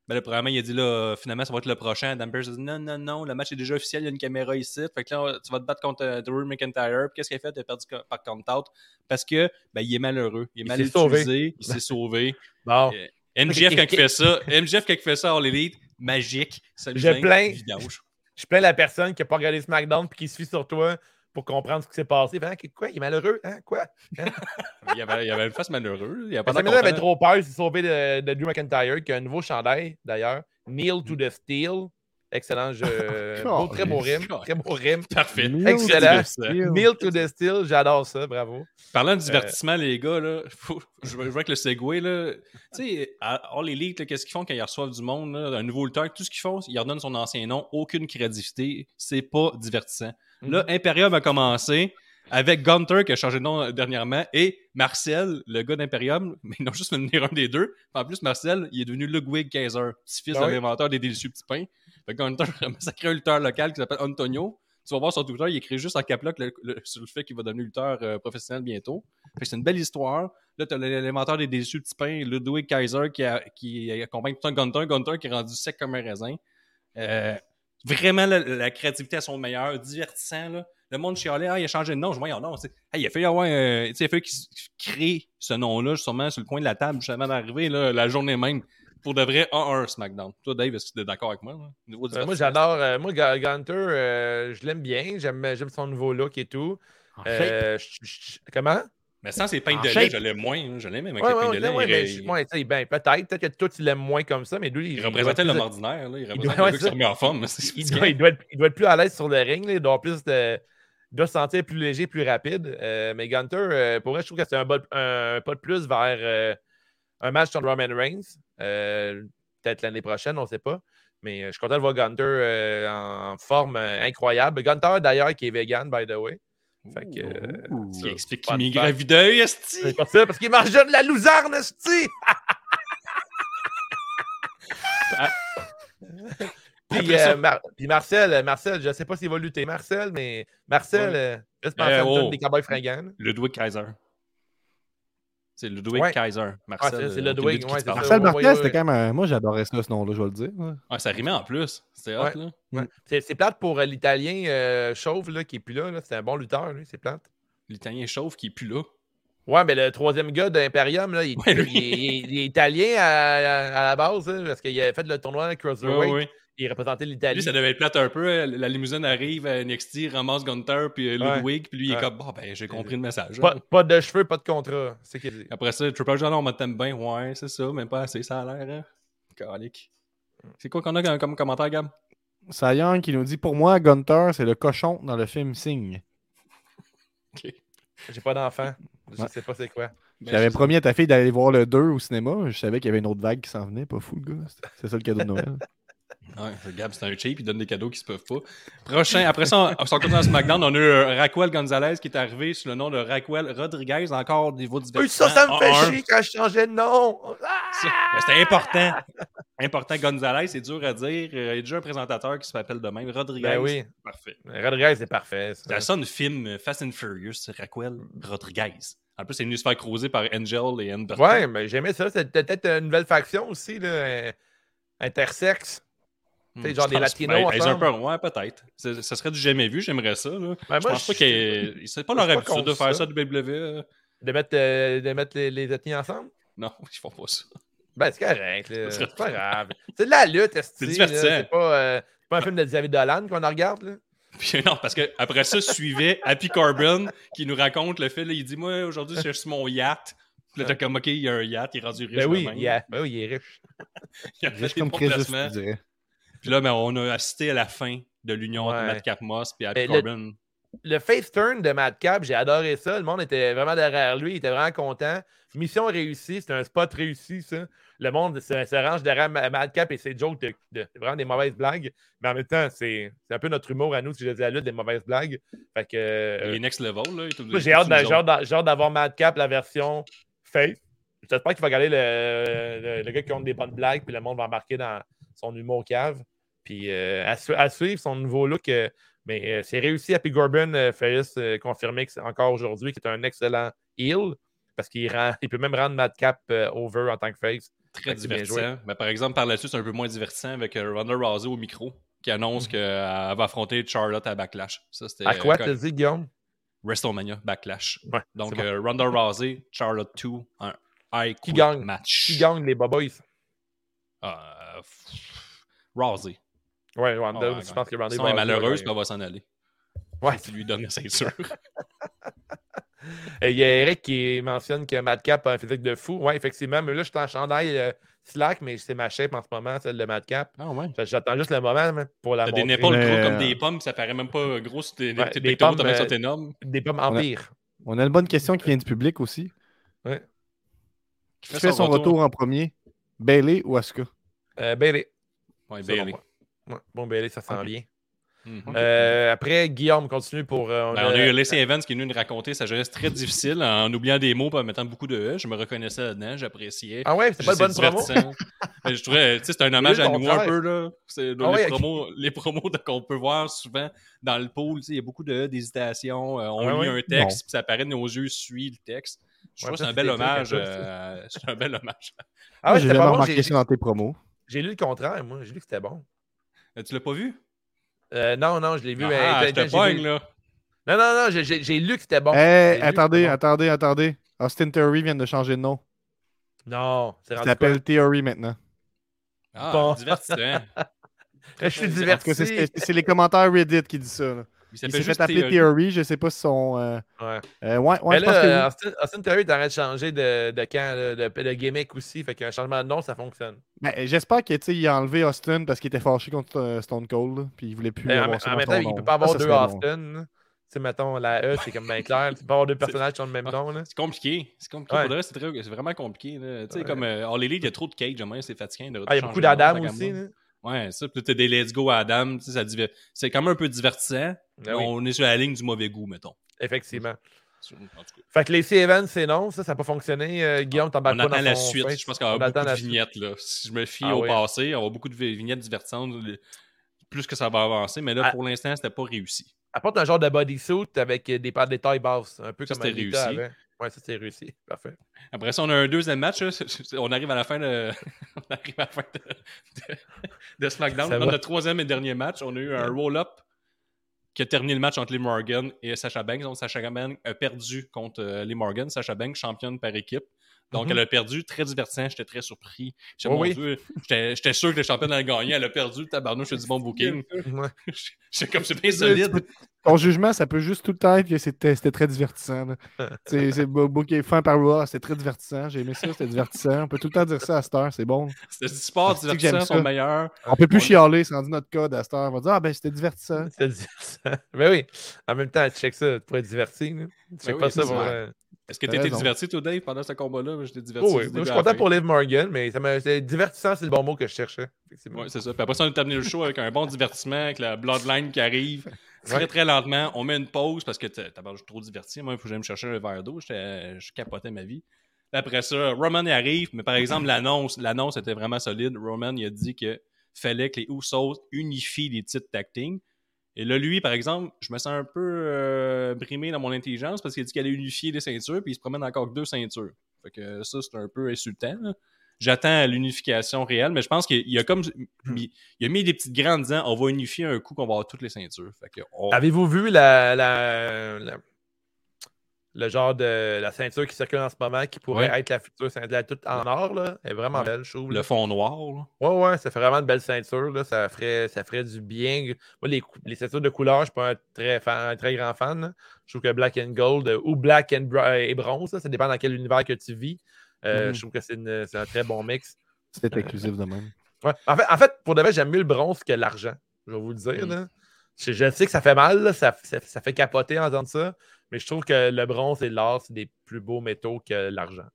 Ben, le premièrement, il a dit là, finalement, ça va être le prochain. Adam Pearce a dit non, non, non, le match est déjà officiel, il y a une caméra ici. Fait que là, tu vas te battre contre euh, Drew McIntyre. Puis qu'est-ce qu'il a fait? Il a perdu par count-out parce que ben, il est malheureux. Il est Il mal s'est sauvé. utilisé. Il s'est sauvé. Bon. Euh, MJF, quand il fait ça, MJF, quand il fait ça à All Elite, magique. Sami Je plains. Je plains la personne qui n'a pas regardé SmackDown puis qui se fie sur toi pour comprendre ce qui s'est passé. Fait, Hein, quoi? Il est malheureux? Hein? Quoi? Il y avait, il y avait une face malheureuse. Il y a pas Parce de que avait trop peur. Il s'est sauvé de, de Drew McIntyre, qui a un nouveau chandail, d'ailleurs. Kneel to the Steel. Excellent jeu. Beau, très beau rime. Très beau rime. Parfait. Excellent. Kneel to the Steel, j'adore ça. Bravo. Parlant de divertissement, les gars, là, faut- je vais avec le Segway. Là. Tu sais, à All Elite, qu'est-ce qu'ils font quand ils reçoivent du monde, là, un nouveau lutteur? Tout ce qu'ils font, ils redonnent son ancien nom, aucune crédibilité. C'est pas divertissant. Là, Imperium a commencé avec Gunter qui a changé de nom euh, dernièrement et Marcel, le gars d'Imperium, mais ils n'ont juste nommé un des deux. En plus, Marcel, il est devenu Ludwig Kaiser, petit-fils Ah de l'inventeur des délicieux petits pains. Fait que Gunter a massacré un lutteur local qui s'appelle Antonio. Tu vas voir sur Twitter, il écrit juste en caploc sur le fait qu'il va devenir lutteur euh, professionnel bientôt. Fait que c'est une belle histoire. Là, t'as l'inventeur des délicieux petits pains, Ludwig Kaiser, qui, a- qui accompagne tout un Gunter. Gunter qui est rendu sec comme un raisin. Euh, vraiment, la, la créativité à son meilleur, divertissant. Là. Le monde chialait, ah, il a changé de nom. Je vois, non, hey, il a fait y avoir, euh, tu sais, il a fallu qu'il crée ce nom-là, sûrement sur le coin de la table, juste avant d'arriver, là, la journée même. Pour de vrai, 1-1 SmackDown. Toi, Dave, est-ce que tu es d'accord avec moi? Là? Euh, moi, j'adore. euh, moi, Gu- Gunter, euh, je l'aime bien. J'aime j'aime son nouveau look et tout. Euh, je- je- comment? Mais sans ses peintes En de lait, je l'aime moins. hein. Je l'aime même avec Ouais, les ouais, peintes ouais, de lait. il, mais il- ben, peut-être. Peut-être que toi, tu l'aimes moins comme ça, mais lui, il représentait l'homme ordinaire. Là. Il représentait le qui se remet en forme. Doit, il, doit être, il doit être plus à l'aise sur le ring. là. il doit, plus de- il doit se sentir plus léger, plus rapide. Euh, mais Gunter, euh, pour vrai, je trouve que c'est un, pas de plus vers euh, un match contre Roman Reigns. Peut-être l'année prochaine, on ne sait pas. Mais je suis content de voir Gunter euh, en forme incroyable. Gunter, d'ailleurs, qui est vegan, by the way. Fait que, euh, Ce qui explique qu'il à vue d'œil, esti. c'est pas ça, parce qu'il mange de la louzarne, esti! Puis, euh, Mar- puis Marcel, euh, Marcel, je ne sais pas s'il va lutter, Marcel, mais Marcel, Ouais. euh, juste penser Euh, à oh. des cowboys fringants. Ludwig Kaiser. C'est Ludwig Ouais. Kaiser. Marcel. c'est- c'est Ludwig, ouais, ça. Marcel Marquez, c'était quand même. Moi, j'adorais ce nom-là, je vais le dire. ouais. Ah, ça rimait en plus. C'était hot, là. Ouais. C'est c'est plate pour euh, l'Italien euh, chauve là, qui est plus là. là. C'est un bon lutteur, lui, c'est plate. L'italien chauve qui est plus là. Ouais, mais le troisième gars d'Imperium, là, il, il est, il est- il est italien à, à- à la base, hein, parce qu'il a fait le tournoi Ouais, Cruiserweight. Il représentait l'Italie. Lui, ça devait être plate un peu. euh, La limousine arrive à NXT, ramasse Gunter, puis euh, Ouais. Ludwig, puis lui, il est comme, bon, ben, j'ai compris le message. Pas, hein. pas de cheveux, pas de contrat. C'est ce qu'il dit. Après ça, Triple H, on t'aime bien. Ouais, c'est ça, même pas assez, ça a l'air, hein. Calique. C'est quoi qu'on a comme, comme commentaire, Gab? Young qui nous dit Pour moi, Gunter, c'est le cochon dans le film Signe. Ok. J'ai pas d'enfant. Je Ouais. sais pas c'est quoi. Ben, J'avais je- promis à ta fille d'aller voir le 2 au cinéma. Je savais qu'il y avait une autre vague qui s'en venait. Pas fou, le gars. C'est ça le cadeau de Noël. Ouais, le Gab, c'est un cheap, il donne des cadeaux qui se peuvent pas. Prochain, après ça, on, on s'en dans SmackDown, on a eu euh, Raquel Gonzalez qui est arrivé sous le nom de Raquel Rodriguez, encore au niveau du Oui, ça, ça me fait Un, un. chier quand je changeais de nom. Ah! Ben, C'était important. important, Gonzalez, c'est dur à dire. Euh, Il y a déjà un présentateur qui s'appelle de même. Rodriguez. Ben oui. Parfait. Rodriguez, c'est parfait. ça. Ça sonne film euh, Fast and Furious, Raquel Rodriguez. En plus, c'est venu se faire croiser par Angel et Anne. Ouais, mais j'aimais ça. C'était peut-être une nouvelle faction aussi, là, intersexe. Sais, genre je des pense- Latinos ben, un peu- ouais, peut-être. Ce ce serait du jamais vu, j'aimerais ça. Là. Ben, je moi, pense pas je- que c'est pas leur pas habitude de faire ça. ça de WWE. De mettre, euh, de mettre les, les ethnies ensemble? Non, ils font pas ça. Ben, c'est correct. Ça C'est pas grave. C'est de la lutte, C'est divertissant. C'est pas, euh, pas un film de Xavier Dolan qu'on en regarde. Là? Puis non, parce que après ça, suivait Happy Corbin qui nous raconte le fait, là, il dit Moi, aujourd'hui, je suis mon yacht. Puis là, t'as comme, OK, il y a un yacht, il est rendu riche. Ben oui, il, a- ben oui, il est riche. Il a fait Riche des comme bons Crésus, placements. je dirais. Puis là, ben, on a assisté à la fin de l'union Ouais. de Matt Capmos puis Happy le- Corbin. Le face turn de Madcap, j'ai adoré ça. Le monde était vraiment derrière lui. Il était vraiment content. Mission réussie. C'était un spot réussi, ça. Le monde se, se range derrière Ma- Madcap et ses jokes de, vraiment des mauvaises blagues. Mais en même temps, c'est c'est un peu notre humour à nous, si je dis à lutte, des mauvaises blagues. Fait que. euh, Il est next level, là. j'ai hâte, d'avoir Madcap, la version face. J'espère qu'il va garder le, le, le gars qui compte des bonnes blagues, puis le monde va embarquer dans son humour cave. Puis euh, à, su- à suivre son nouveau look. euh, mais euh, c'est réussi. Happy Ferris euh, confirmé que c'est encore aujourd'hui qu'il est un excellent heel. Parce qu'il rend- il peut même rendre Madcap over en tant que face. très Fait divertissant. Mais par exemple, par là-dessus, c'est un peu moins divertissant avec Ronda Rousey au micro qui annonce qu'elle va affronter Charlotte à Backlash. Ça. À quoi t'as dit, Guillaume? WrestleMania Backlash. Ouais, Donc, bon. euh, Ronda Rousey, Charlotte 2, un high Qui gagne? match. Qui gagne les Boboys? Euh, Rousey. Ouais, Ronda, Ah ouais, je ouais. pense que Sinon, elle est va- malheureuse, va puis elle va s'en aller. Ouais. Tu lui donnes la ceinture. Euh, Il y a Eric qui mentionne que Madcap a un physique de fou. Oui, effectivement. Mais là, je suis en chandail euh, slack, mais c'est ma shape en ce moment, celle de Madcap. Ah ouais. J'attends juste le moment pour la T'as des montrer. épaules Mais, gros euh, comme des pommes, ça paraît même pas gros tes, Ouais, des pectoraux, pommes, euh, sont énormes. Des pommes empire. On a une bonne question qui vient du public aussi. Qui fait fait son retour en premier? Bailey ou Asuka? Euh, Bailey. Ouais, selon Bailey. Ouais, bon, Bailey, ça sent Ok. bien. Mhm. Euh, après, Guillaume continue pour. euh, on Ben, a- on a eu Lacey Evans qui est venu nous raconter sa jeunesse très difficile en oubliant des mots et en mettant beaucoup de E. Je me reconnaissais là-dedans, j'appréciais. Ah ouais, c'est pas une bonne promo? Mais je trouvais, tu sais, c'est un hommage à nous un peu, là. C'est Ah les, ouais, promos, les promos de- qu'on peut voir souvent dans le pool, tu sais, il y a beaucoup de E, d'hésitation. euh, on Ouais, lit ouais? un texte, puis ça apparaît, nos yeux suivent le texte. Je Ouais, trouve que c'est un bel hommage. euh, C'est un bel hommage. Ah ouais, J'ai c'était jamais pas bon. remarqué ça dans tes promos. j'ai lu le contraire, moi. J'ai lu que c'était bon. Euh, Tu l'as pas vu? Euh, non, non, je l'ai vu. mais- Ah, je j'ai te vu- pogne, là. Non, non, non, j'ai- lu que c'était bon. Eh, attendez, bon. attendez, attendez. Austin Theory vient de changer de nom. Non, c'est Il rendu quoi? s'appelle Theory maintenant. Ah, Bon. divertissant. Je suis diverti. c'est les commentaires Reddit qui disent ça. là. Il s'est juste fait appeler Theory. Theory. Je sais pas si son. euh, Ouais. euh, ouais, Mais ouais, pense là, que Austin, Austin Theory t'arrêtes de changer de, de camp, de, de, de gimmick aussi. Fait qu'un changement de nom, ça fonctionne. Ben, J'espère qu'il il a enlevé Austin parce qu'il était fâché contre euh, Stone Cold. Puis il voulait plus. Mais en, avoir ça en même temps, il peut pas avoir Ça, ça deux. Austin. Tu sais, mettons, la E, c'est comme bien clair. Tu peux pas avoir deux personnages qui ont le même nom. C'est compliqué. C'est compliqué. Ouais. C'est vraiment compliqué. Tu sais, Ouais. comme euh, All Elite, il y a trop de cage, c'est fatigant. Ah, il y a beaucoup d'Adam aussi. Ouais, ça. Puis t'as des Let's Go Adam. ça diver- C'est quand même un peu divertissant. Ah oui, On est sur la ligne du mauvais goût, mettons. effectivement. Sur- en tout cas. Fait que les Evans, c'est non. Ça, ça n'a pas fonctionné. Euh, Guillaume, On pas dans attend la son suite. face. Je pense qu'il y On aura attend beaucoup de vignettes. Là. Si je me fie Ah au oui. passé, y aura beaucoup de vignettes divertissantes. Plus que ça va avancer. Mais là, Ah. pour l'instant, c'était pas réussi. Apporte un genre de bodysuit avec des paires de taille basses. Un peu Ça, comme c'était réussi. avait. Ouais, ça, c'était réussi. Parfait. Après ça, on a un deuxième match. là. C'est- c'est- On arrive à la fin de, on arrive à la fin de, de- de SmackDown. Dans le troisième et dernier match, on a eu un roll-up qui a terminé le match entre Lee Morgan et Sacha Banks. Donc, Sacha Banks a perdu contre euh, Lee Morgan. Sacha Banks, championne par équipe. Donc, Mhm. elle a perdu. Très divertissant. J'étais très surpris. J'étais, Oh oui. Sûr que le champion allait gagner. Elle a perdu. Tabarnouche, c'est du bon booking. J'étais comme, c'est bien solide. Ton jugement, ça peut juste tout le temps être que c'était c'était très divertissant. là. C'est c'est booké fin par Raw, c'était très divertissant. J'ai aimé ça, c'était divertissant. On peut tout le temps dire ça à cette heure, c'est bon. C'était du sport c'est divertissant, ça. son meilleur. On peut plus On- chialer, c'est rendu notre code à cette heure. On va dire, ah ben c'était divertissant. C'est divertissant. Mais oui, en même temps, tu check ça pour être diverti. là. Tu check oui, pas ça c'est pour. vrai. euh, Est-ce que t'étais raison. diverti, toi, Dave, pendant ce combat-là? J'étais diverti. Oh oui, moi, je suis content pour Liv Morgan, mais c'est divertissant, c'est le bon mot que je cherchais. effectivement. Ouais, c'est ça. Puis après ça, on a terminé le show avec un bon divertissement, avec la Bloodline qui arrive très, Ouais. très lentement. On met une pause parce que t'as trop diverti. Moi, il faut que j'aille me chercher un verre d'eau. Je capotais ma vie. Après ça, Roman y arrive, mais par exemple, l'annonce l'annonce était vraiment solide. Roman, il a dit que fallait que les Usos unifient les titres tag. Et là, lui, par exemple, je me sens un peu euh, brimé dans mon intelligence parce qu'il dit qu'il allait unifier les ceintures, puis il se promène encore que deux ceintures. Fait que ça, c'est un peu insultant. là. J'attends l'unification réelle, mais je pense qu'il a comme. Il il a mis des petites graines en disant on va unifier un coup qu'on va avoir toutes les ceintures. Fait que on- Avez-vous vu la, la, la, le genre de la ceinture qui circule en ce moment, qui pourrait Ouais. être la future ceinture toute en or, là, est vraiment Ouais. belle, je trouve. Le fond noir, là. Ouais, ouais, ça fait vraiment une belle ceinture. Là. Ça, ferait, ça ferait du bien. Moi, les, les ceintures de couleur, je ne suis pas un très, fan- un très grand fan. là. Je trouve que Black and Gold euh, ou Black and Bra- et Bronze, là, ça dépend dans quel univers que tu vis. Euh, Mhm. Je trouve que c'est un très bon mix. C'est exclusif de même. Ouais. En, fait, en fait, pour de vrai, j'aime mieux le bronze que l'argent. Je vais vous le dire. Mm. là. Je, je sais que ça fait mal, là, ça, ça- ça fait capoter en entendre ça, mais je trouve que le bronze et l'or, c'est des plus beaux métaux que l'argent.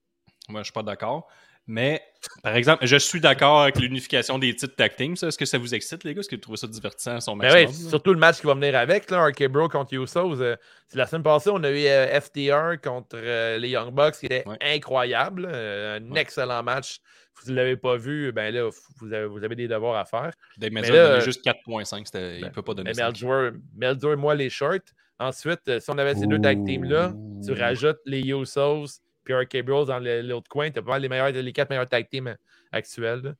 Moi, je suis pas d'accord. Mais, par exemple, je suis d'accord avec l'unification des titres tag team. Est-ce que ça vous excite, les gars? Est-ce que vous trouvez ça divertissant, son ouais, maximum? là? surtout le match qui va venir avec, là, RK Bro contre Usos. euh, c'est la semaine passée, on a eu euh, FTR contre euh, les Young Bucks qui était Ouais. incroyable. euh, un Ouais. excellent match. Si vous ne l'avez pas vu, ben là, vous avez, vous avez des devoirs à faire. Dave mais là, juste 4.5. c'était- Il ben, peut pas donner Mais ça. Et moi, les shorts. Ensuite, euh, si on avait ces deux tag teams-là, tu rajoutes les Usos puis RK Bros dans le- l'autre coin, tu as pas mal les, meilleurs, les quatre meilleurs tag teams actuels.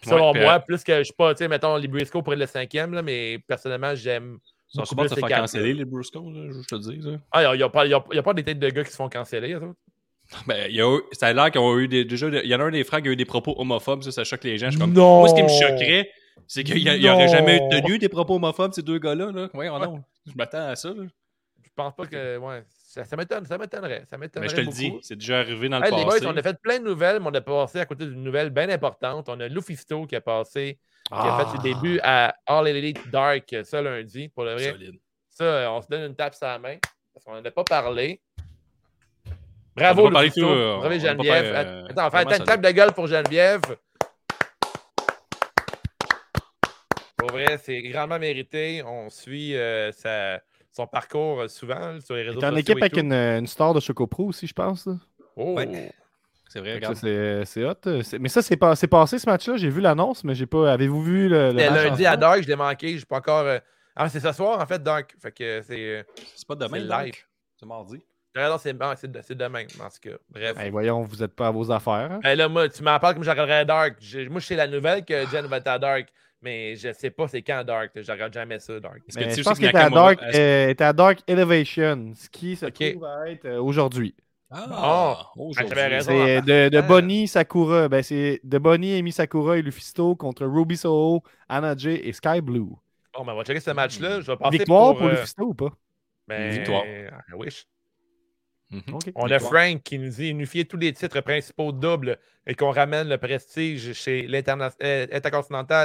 Puis Ouais, Selon puis, moi, euh, plus que je sais pas, tu sais, mettons, les Briscoe pourraient être le cinquième, là, mais personnellement, j'aime. Ils sont plus se les faire canceller, les Brusco, là, je te dis. ça. Ah, il n'y a, pas- y a- y a pas des têtes de gars qui se font canceller, autres. Ben, il y a eu- ça a l'air qu'ils ont eu des, déjà. Il y en a un des frères qui a eu des propos homophobes, ça, ça choque les gens. Je suis comme, Non! Moi, ce qui me choquerait, c'est qu'il n'y aurait jamais eu tenu des propos homophobes, ces deux gars-là. Là. Ouais, non. Je m'attends à ça. là. Je pense pas que. Ouais, ça, ça m'étonne, ça m'étonnerait. Ça Mais m'étonnerait. je te le dis, c'est déjà arrivé dans le Hey, les boys, passé. on a fait plein de nouvelles, mais on a passé à côté d'une nouvelle bien importante. On a Lufisto qui a passé, qui a Ah. fait ses débuts à All Elite Dark ce lundi. Pour le vrai, Solide. ça, euh, on se donne une tape sur la main parce qu'on n'en a pas parlé. Bravo, tout, euh, Bravo, Geneviève. fait, euh, Attends, on faire une tape de gueule pour Geneviève. Pour vrai, c'est grandement mérité. On suit euh, sa- son parcours euh, souvent sur les réseaux T'es en sociaux. équipe et avec une, une star de Choco Pro aussi, je pense. là. Oh. Ouais. C'est vrai, regarde. c'est c'est hot. euh, Mais ça, c'est pas- c'est passé ce match-là. J'ai vu l'annonce, mais j'ai pas. Avez-vous vu le, le match lundi à? Dark, je l'ai manqué. Je suis pas encore. euh, Ah, c'est ce soir, en fait, Dark. Fait que c'est. euh, C'est pas demain, live. C'est mardi. Ah non, c'est ah, c'est de- c'est demain, en tout cas. Bref. Hey, voyons, vous êtes pas à vos affaires. hein? Ben là, moi, tu m'en parles comme je regarderais Dark. Je- moi, je sais la nouvelle que Jen va être à Dark, mais je sais pas c'est quand Dark. Je regarde jamais ça, Dark. Est-ce que Mais tu sais je pense qu'il que était à Nakamura- Dark, est-ce- euh, était à Dark Elevation, ce qui se Ok. trouve à être euh, aujourd'hui. Ah, Oh. aujourd'hui. j'avais raison. C'est de, de Ah. Bonnie Sakura. Ben, c'est de Bonnie, Amy Sakura et Lufisto contre Ruby Soho, Anna Jay et Sky Blue. Bon, ben, on va checker ce match-là. Je vais passer Victoire pour. pour, euh, Lufisto ou pas? ben, Victoire. I wish. Mhm. On a. Frank qui nous dit unifier tous les titres principaux doubles et qu'on ramène le prestige chez l'Interna- euh,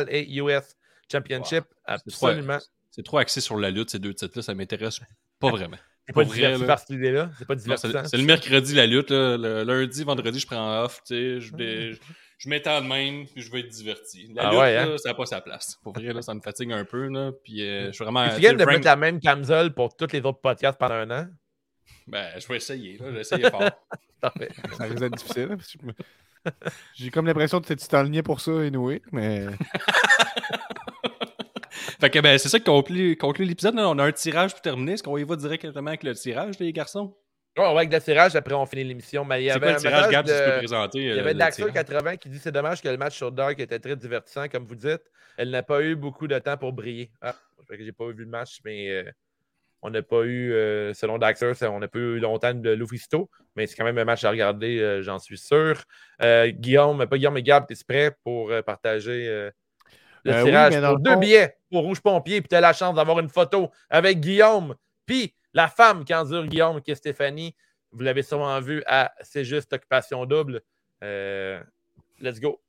et US Championship. Absolument. C'est trop axé sur la lutte, ces deux titres-là. Ça m'intéresse pas vraiment. C'est pas par cette idée-là. C'est pas divertissant. C'est le mercredi la lutte. là. Le lundi, vendredi, je prends off. sais, Je, dé- je, je m'étends de même puis je veux être diverti. La Ah lutte, ouais, là, hein? ça n'a pas sa place. Pour vrai, là, ça me fatigue un peu. Là, puis euh, je suis vraiment. Tu viens de Frank- mettre la même camisole pour tous les autres podcasts pendant un an. Ben, je vais essayer. là, Je vais essayer fort. Parfait. Ça risque d'être difficile. hein, J'ai comme l'impression que tu t'enlignais pour ça, anyway, mais fait que ben, c'est ça qui conclut, conclut l'épisode. On a un tirage pour terminer. Est-ce qu'on y va directement avec le tirage, les garçons? Ouais, on va avec le tirage, après on finit l'émission. Mais il y C'est avait quoi le tirage, Gab, si tu peux présenter? Il y euh, avait le Daxter tirage? 80 qui dit c'est dommage que le match sur Dark était très divertissant, comme vous dites. Elle n'a pas eu beaucoup de temps pour briller. Ah, j'ai pas vu le match, mais euh, on n'a pas eu, euh, selon Daxter, on n'a pas eu longtemps de Lufisto, mais c'est quand même un match à regarder, euh, j'en suis sûr. Euh, Guillaume, pas Guillaume, mais Gab, es prêt pour partager le oui, tirage pour le deux fond- billets pour Rouge Pompier, puis tu as la chance d'avoir une photo avec Guillaume, puis la femme qui endure Guillaume, qui est Stéphanie. Vous l'avez sûrement vu à C'est juste Occupation Double. Let's go.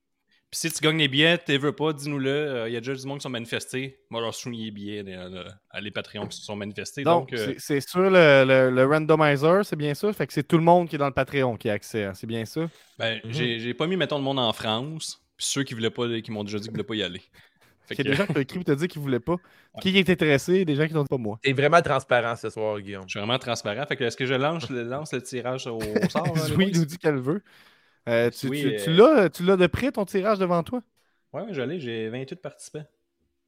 Puis si tu gagnes les billets, tu veux pas, dis-nous-le. Il y a déjà du monde qui sont manifestés. Moi, leur souligner les billets euh, à les Patreons qui se sont manifestés. donc, euh, c'est- sur le, le- le randomizer, c'est bien ça? Fait que c'est tout le monde qui est dans le Patreon qui a accès, hein, c'est bien ça? ben, Mhm. j'ai j'ai pas mis, mettons, le monde en France. Puis ceux qui voulaient pas, qui m'ont déjà dit qu'ils voulaient pas y aller. Fait Il y a que, des gens qui t'ont écrit et t'ont dit qu'ils voulaient pas. Qui est intéressé? Des gens qui t'ont dit pas moi. T'es vraiment transparent ce soir, Guillaume. je suis vraiment transparent. Fait que est-ce que je lance, le- lance le tirage au, au sort? oui, il nous dit qu'elle veut. Euh, tu Oui, tu- euh, tu l'as tu l'as de près ton tirage devant toi? Ouais, ouais, je l'ai. J'ai 28 participants.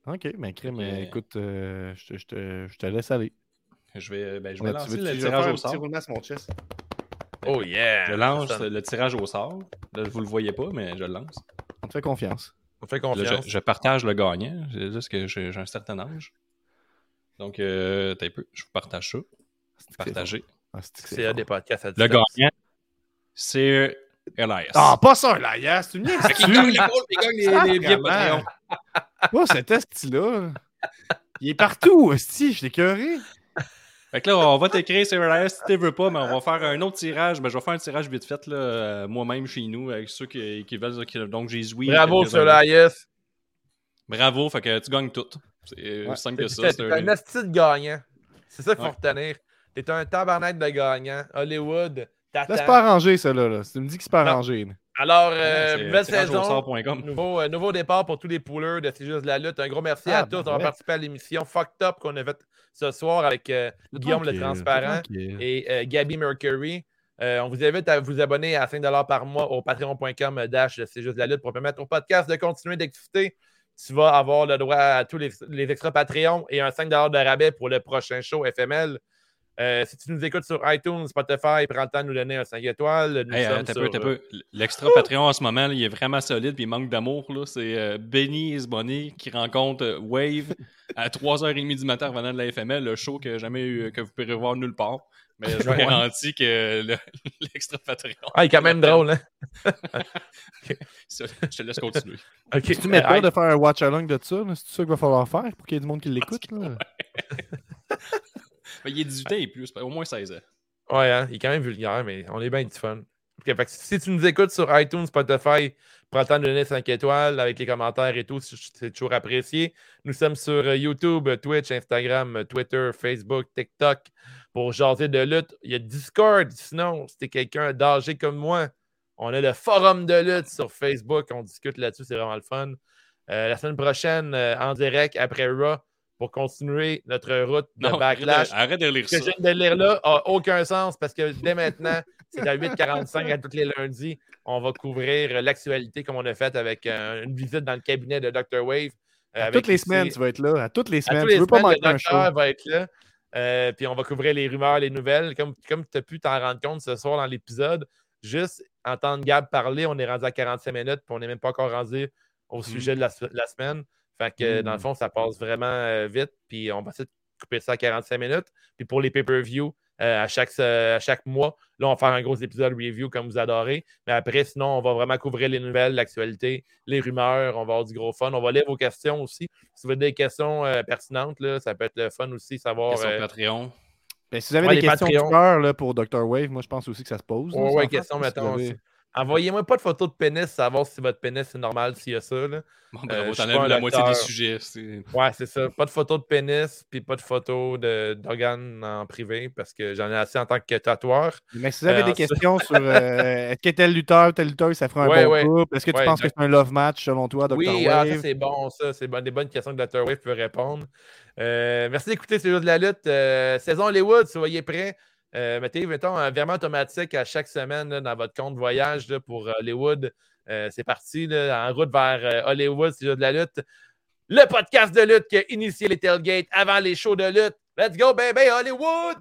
Ok, ben crème, Fait euh, écoute, euh, je, te, je te- je te laisse aller. Je vais, ben, je vais lancer le tu- je vais tirage faire au un petit sort. mon chest? Oh yeah! Je lance le tirage au sort. Là, vous le voyez pas, mais je le lance. On te fait confiance. On fait Là, confiance. je, je partage le gagnant. C'est juste que j'ai un certain âge. Donc, euh, t'as un peu. Je vous partage ça. Partager. Ah, c'est un des podcasts à Le distance. gagnant, c'est Elias. Ah, pas ça, yes, tu me Fait qu'il gagne les goals, il gagne les, les billets Sacrément. Patreon. Pas cet esti-là. Il est partout, esti, je suis écœuré. Fait que là, on va t'écrire sur Elias si tu veux pas, mais on va faire un autre tirage. Ben, je vais faire un tirage vite fait là, euh, moi-même chez nous avec ceux qui, qui veulent. qui- donc, j'ai joué. Bravo sur l'AIS. Bravo, fait que tu gagnes tout. C'est euh, Ouais. simple que ça. T'es c'est un asti de gagnant. C'est ça qu'il faut Ouais. retenir. T'es un tabarnak de gagnant. Hollywood, Là, c'est pas arrangé, ça, là. là. Tu me dis que c'est pas Non. arrangé. là. Alors, euh, nouvelle saison. Nouveau, euh, nouveau départ pour tous les poolers de C'est juste la lutte. Un gros merci Ah, à tous ben d'avoir ouais. participé à l'émission Fucked Up qu'on a faite ce soir avec euh, Guillaume le Transparent et euh, Gabby Mercury. Euh, on vous invite à vous abonner à 5 par mois au patreon.com dash de C'est juste la lutte pour permettre au podcast de continuer d'exister. Tu vas avoir le droit à tous les, les extra Patreon et un 5 de rabais pour le prochain show FML. Euh, si tu nous écoutes sur iTunes, Spotify, prends le temps de nous donner un 5 étoiles. Nous Hey, sommes attends un sur, peu, attends un peu. L'extra Patreon en ce moment, là, il est vraiment solide puis il manque d'amour. C'est euh, Benny Isbonny qui rencontre euh, Wave à 3h30 du matin revenant de la FML, le show que jamais eu, que vous pourrez voir nulle part. Mais je vous garantis que le- l'extra Patreon. Ah, il est quand même drôle, hein? Ça, je te laisse continuer. Ok. Tu mets Euh, pas de faire un watch-along de ça, c'est ça qu'il va falloir faire pour qu'il y ait du monde qui l'écoute, il est 18 ans et plus, au moins 16 ans. Ouais, hein, il est quand même vulgaire, mais on est bien du fun. Si tu nous écoutes sur iTunes, Spotify, prends le temps de donner 5 étoiles avec les commentaires et tout, c'est toujours apprécié. Nous sommes sur euh, YouTube, Twitch, Instagram, Twitter, Facebook, TikTok pour jaser de lutte. Il y a Discord, sinon, si t'es quelqu'un d'âgé comme moi, on a le forum de lutte sur Facebook, on discute là-dessus, c'est vraiment le fun. Euh, la semaine prochaine, euh, en direct, après Raw, pour continuer notre route de Non, arrête backlash de, arrête de lire ce ça. que je viens de lire là a aucun sens parce que dès maintenant, c'est à 8h45 à tous les lundis. On va couvrir l'actualité comme on a fait avec euh, une visite dans le cabinet de Dr. Wave. euh, À toutes les ici- semaines, tu vas être là. À toutes les à semaines. Tu les veux pas manquer le un show. docteur va être là. Euh, puis on va couvrir les rumeurs, les nouvelles. Comme, comme tu as pu t'en rendre compte ce soir dans l'épisode, juste entendre Gab parler, on est rendu à 45 minutes, puis on n'est même pas encore rendu au sujet de la, de la semaine. Fait que Mm. dans le fond, ça passe vraiment euh, vite, puis on va essayer de couper ça à 45 minutes. Puis pour les pay-per-view, euh, à, chaque, à chaque mois, là, on va faire un gros épisode review comme vous adorez. Mais après, sinon, on va vraiment couvrir les nouvelles, l'actualité, les rumeurs. On va avoir du gros fun. On va lire vos questions aussi. Si vous avez des questions euh, pertinentes, là, ça peut être le fun aussi, savoir. Sur euh, Patreon. Ben, si vous avez Ouais, des questions cœur là, pour Dr. Wave, moi je pense aussi que ça se pose. là, Ouais, question, si vous mettons. avez- c'est- Envoyez-moi pas de photos de pénis, savoir si votre pénis c'est normal s'il y a ça. Là. Bon, Euh, bravo, as un la moitié des sujets. Ouais, c'est ça. Pas de photos de pénis, puis pas de photos de- d'organes en privé, parce que j'en ai assez en tant que tatoueur. Mais si vous avez Euh, des ensuite- questions sur euh, est-ce que tel lutteur, tel lutteur, ça ferait un Ouais, bon ouais. couple? Est-ce que tu Ouais, penses que c'est un love match selon toi, Dr. Oui, ah, c'est bon, ça. C'est bon- des bonnes questions que Dr. Wave peut répondre. Euh, merci d'écouter ce jeu de la lutte. Euh, saison Hollywood, soyez prêts. Euh, mettez, mettons, un virement automatique à chaque semaine dans votre compte voyage pour Hollywood. Euh, c'est parti, en route vers euh, Hollywood, c'est de la lutte. Le podcast de lutte qui a initié les tailgates avant les shows de lutte. Let's go, baby, Hollywood!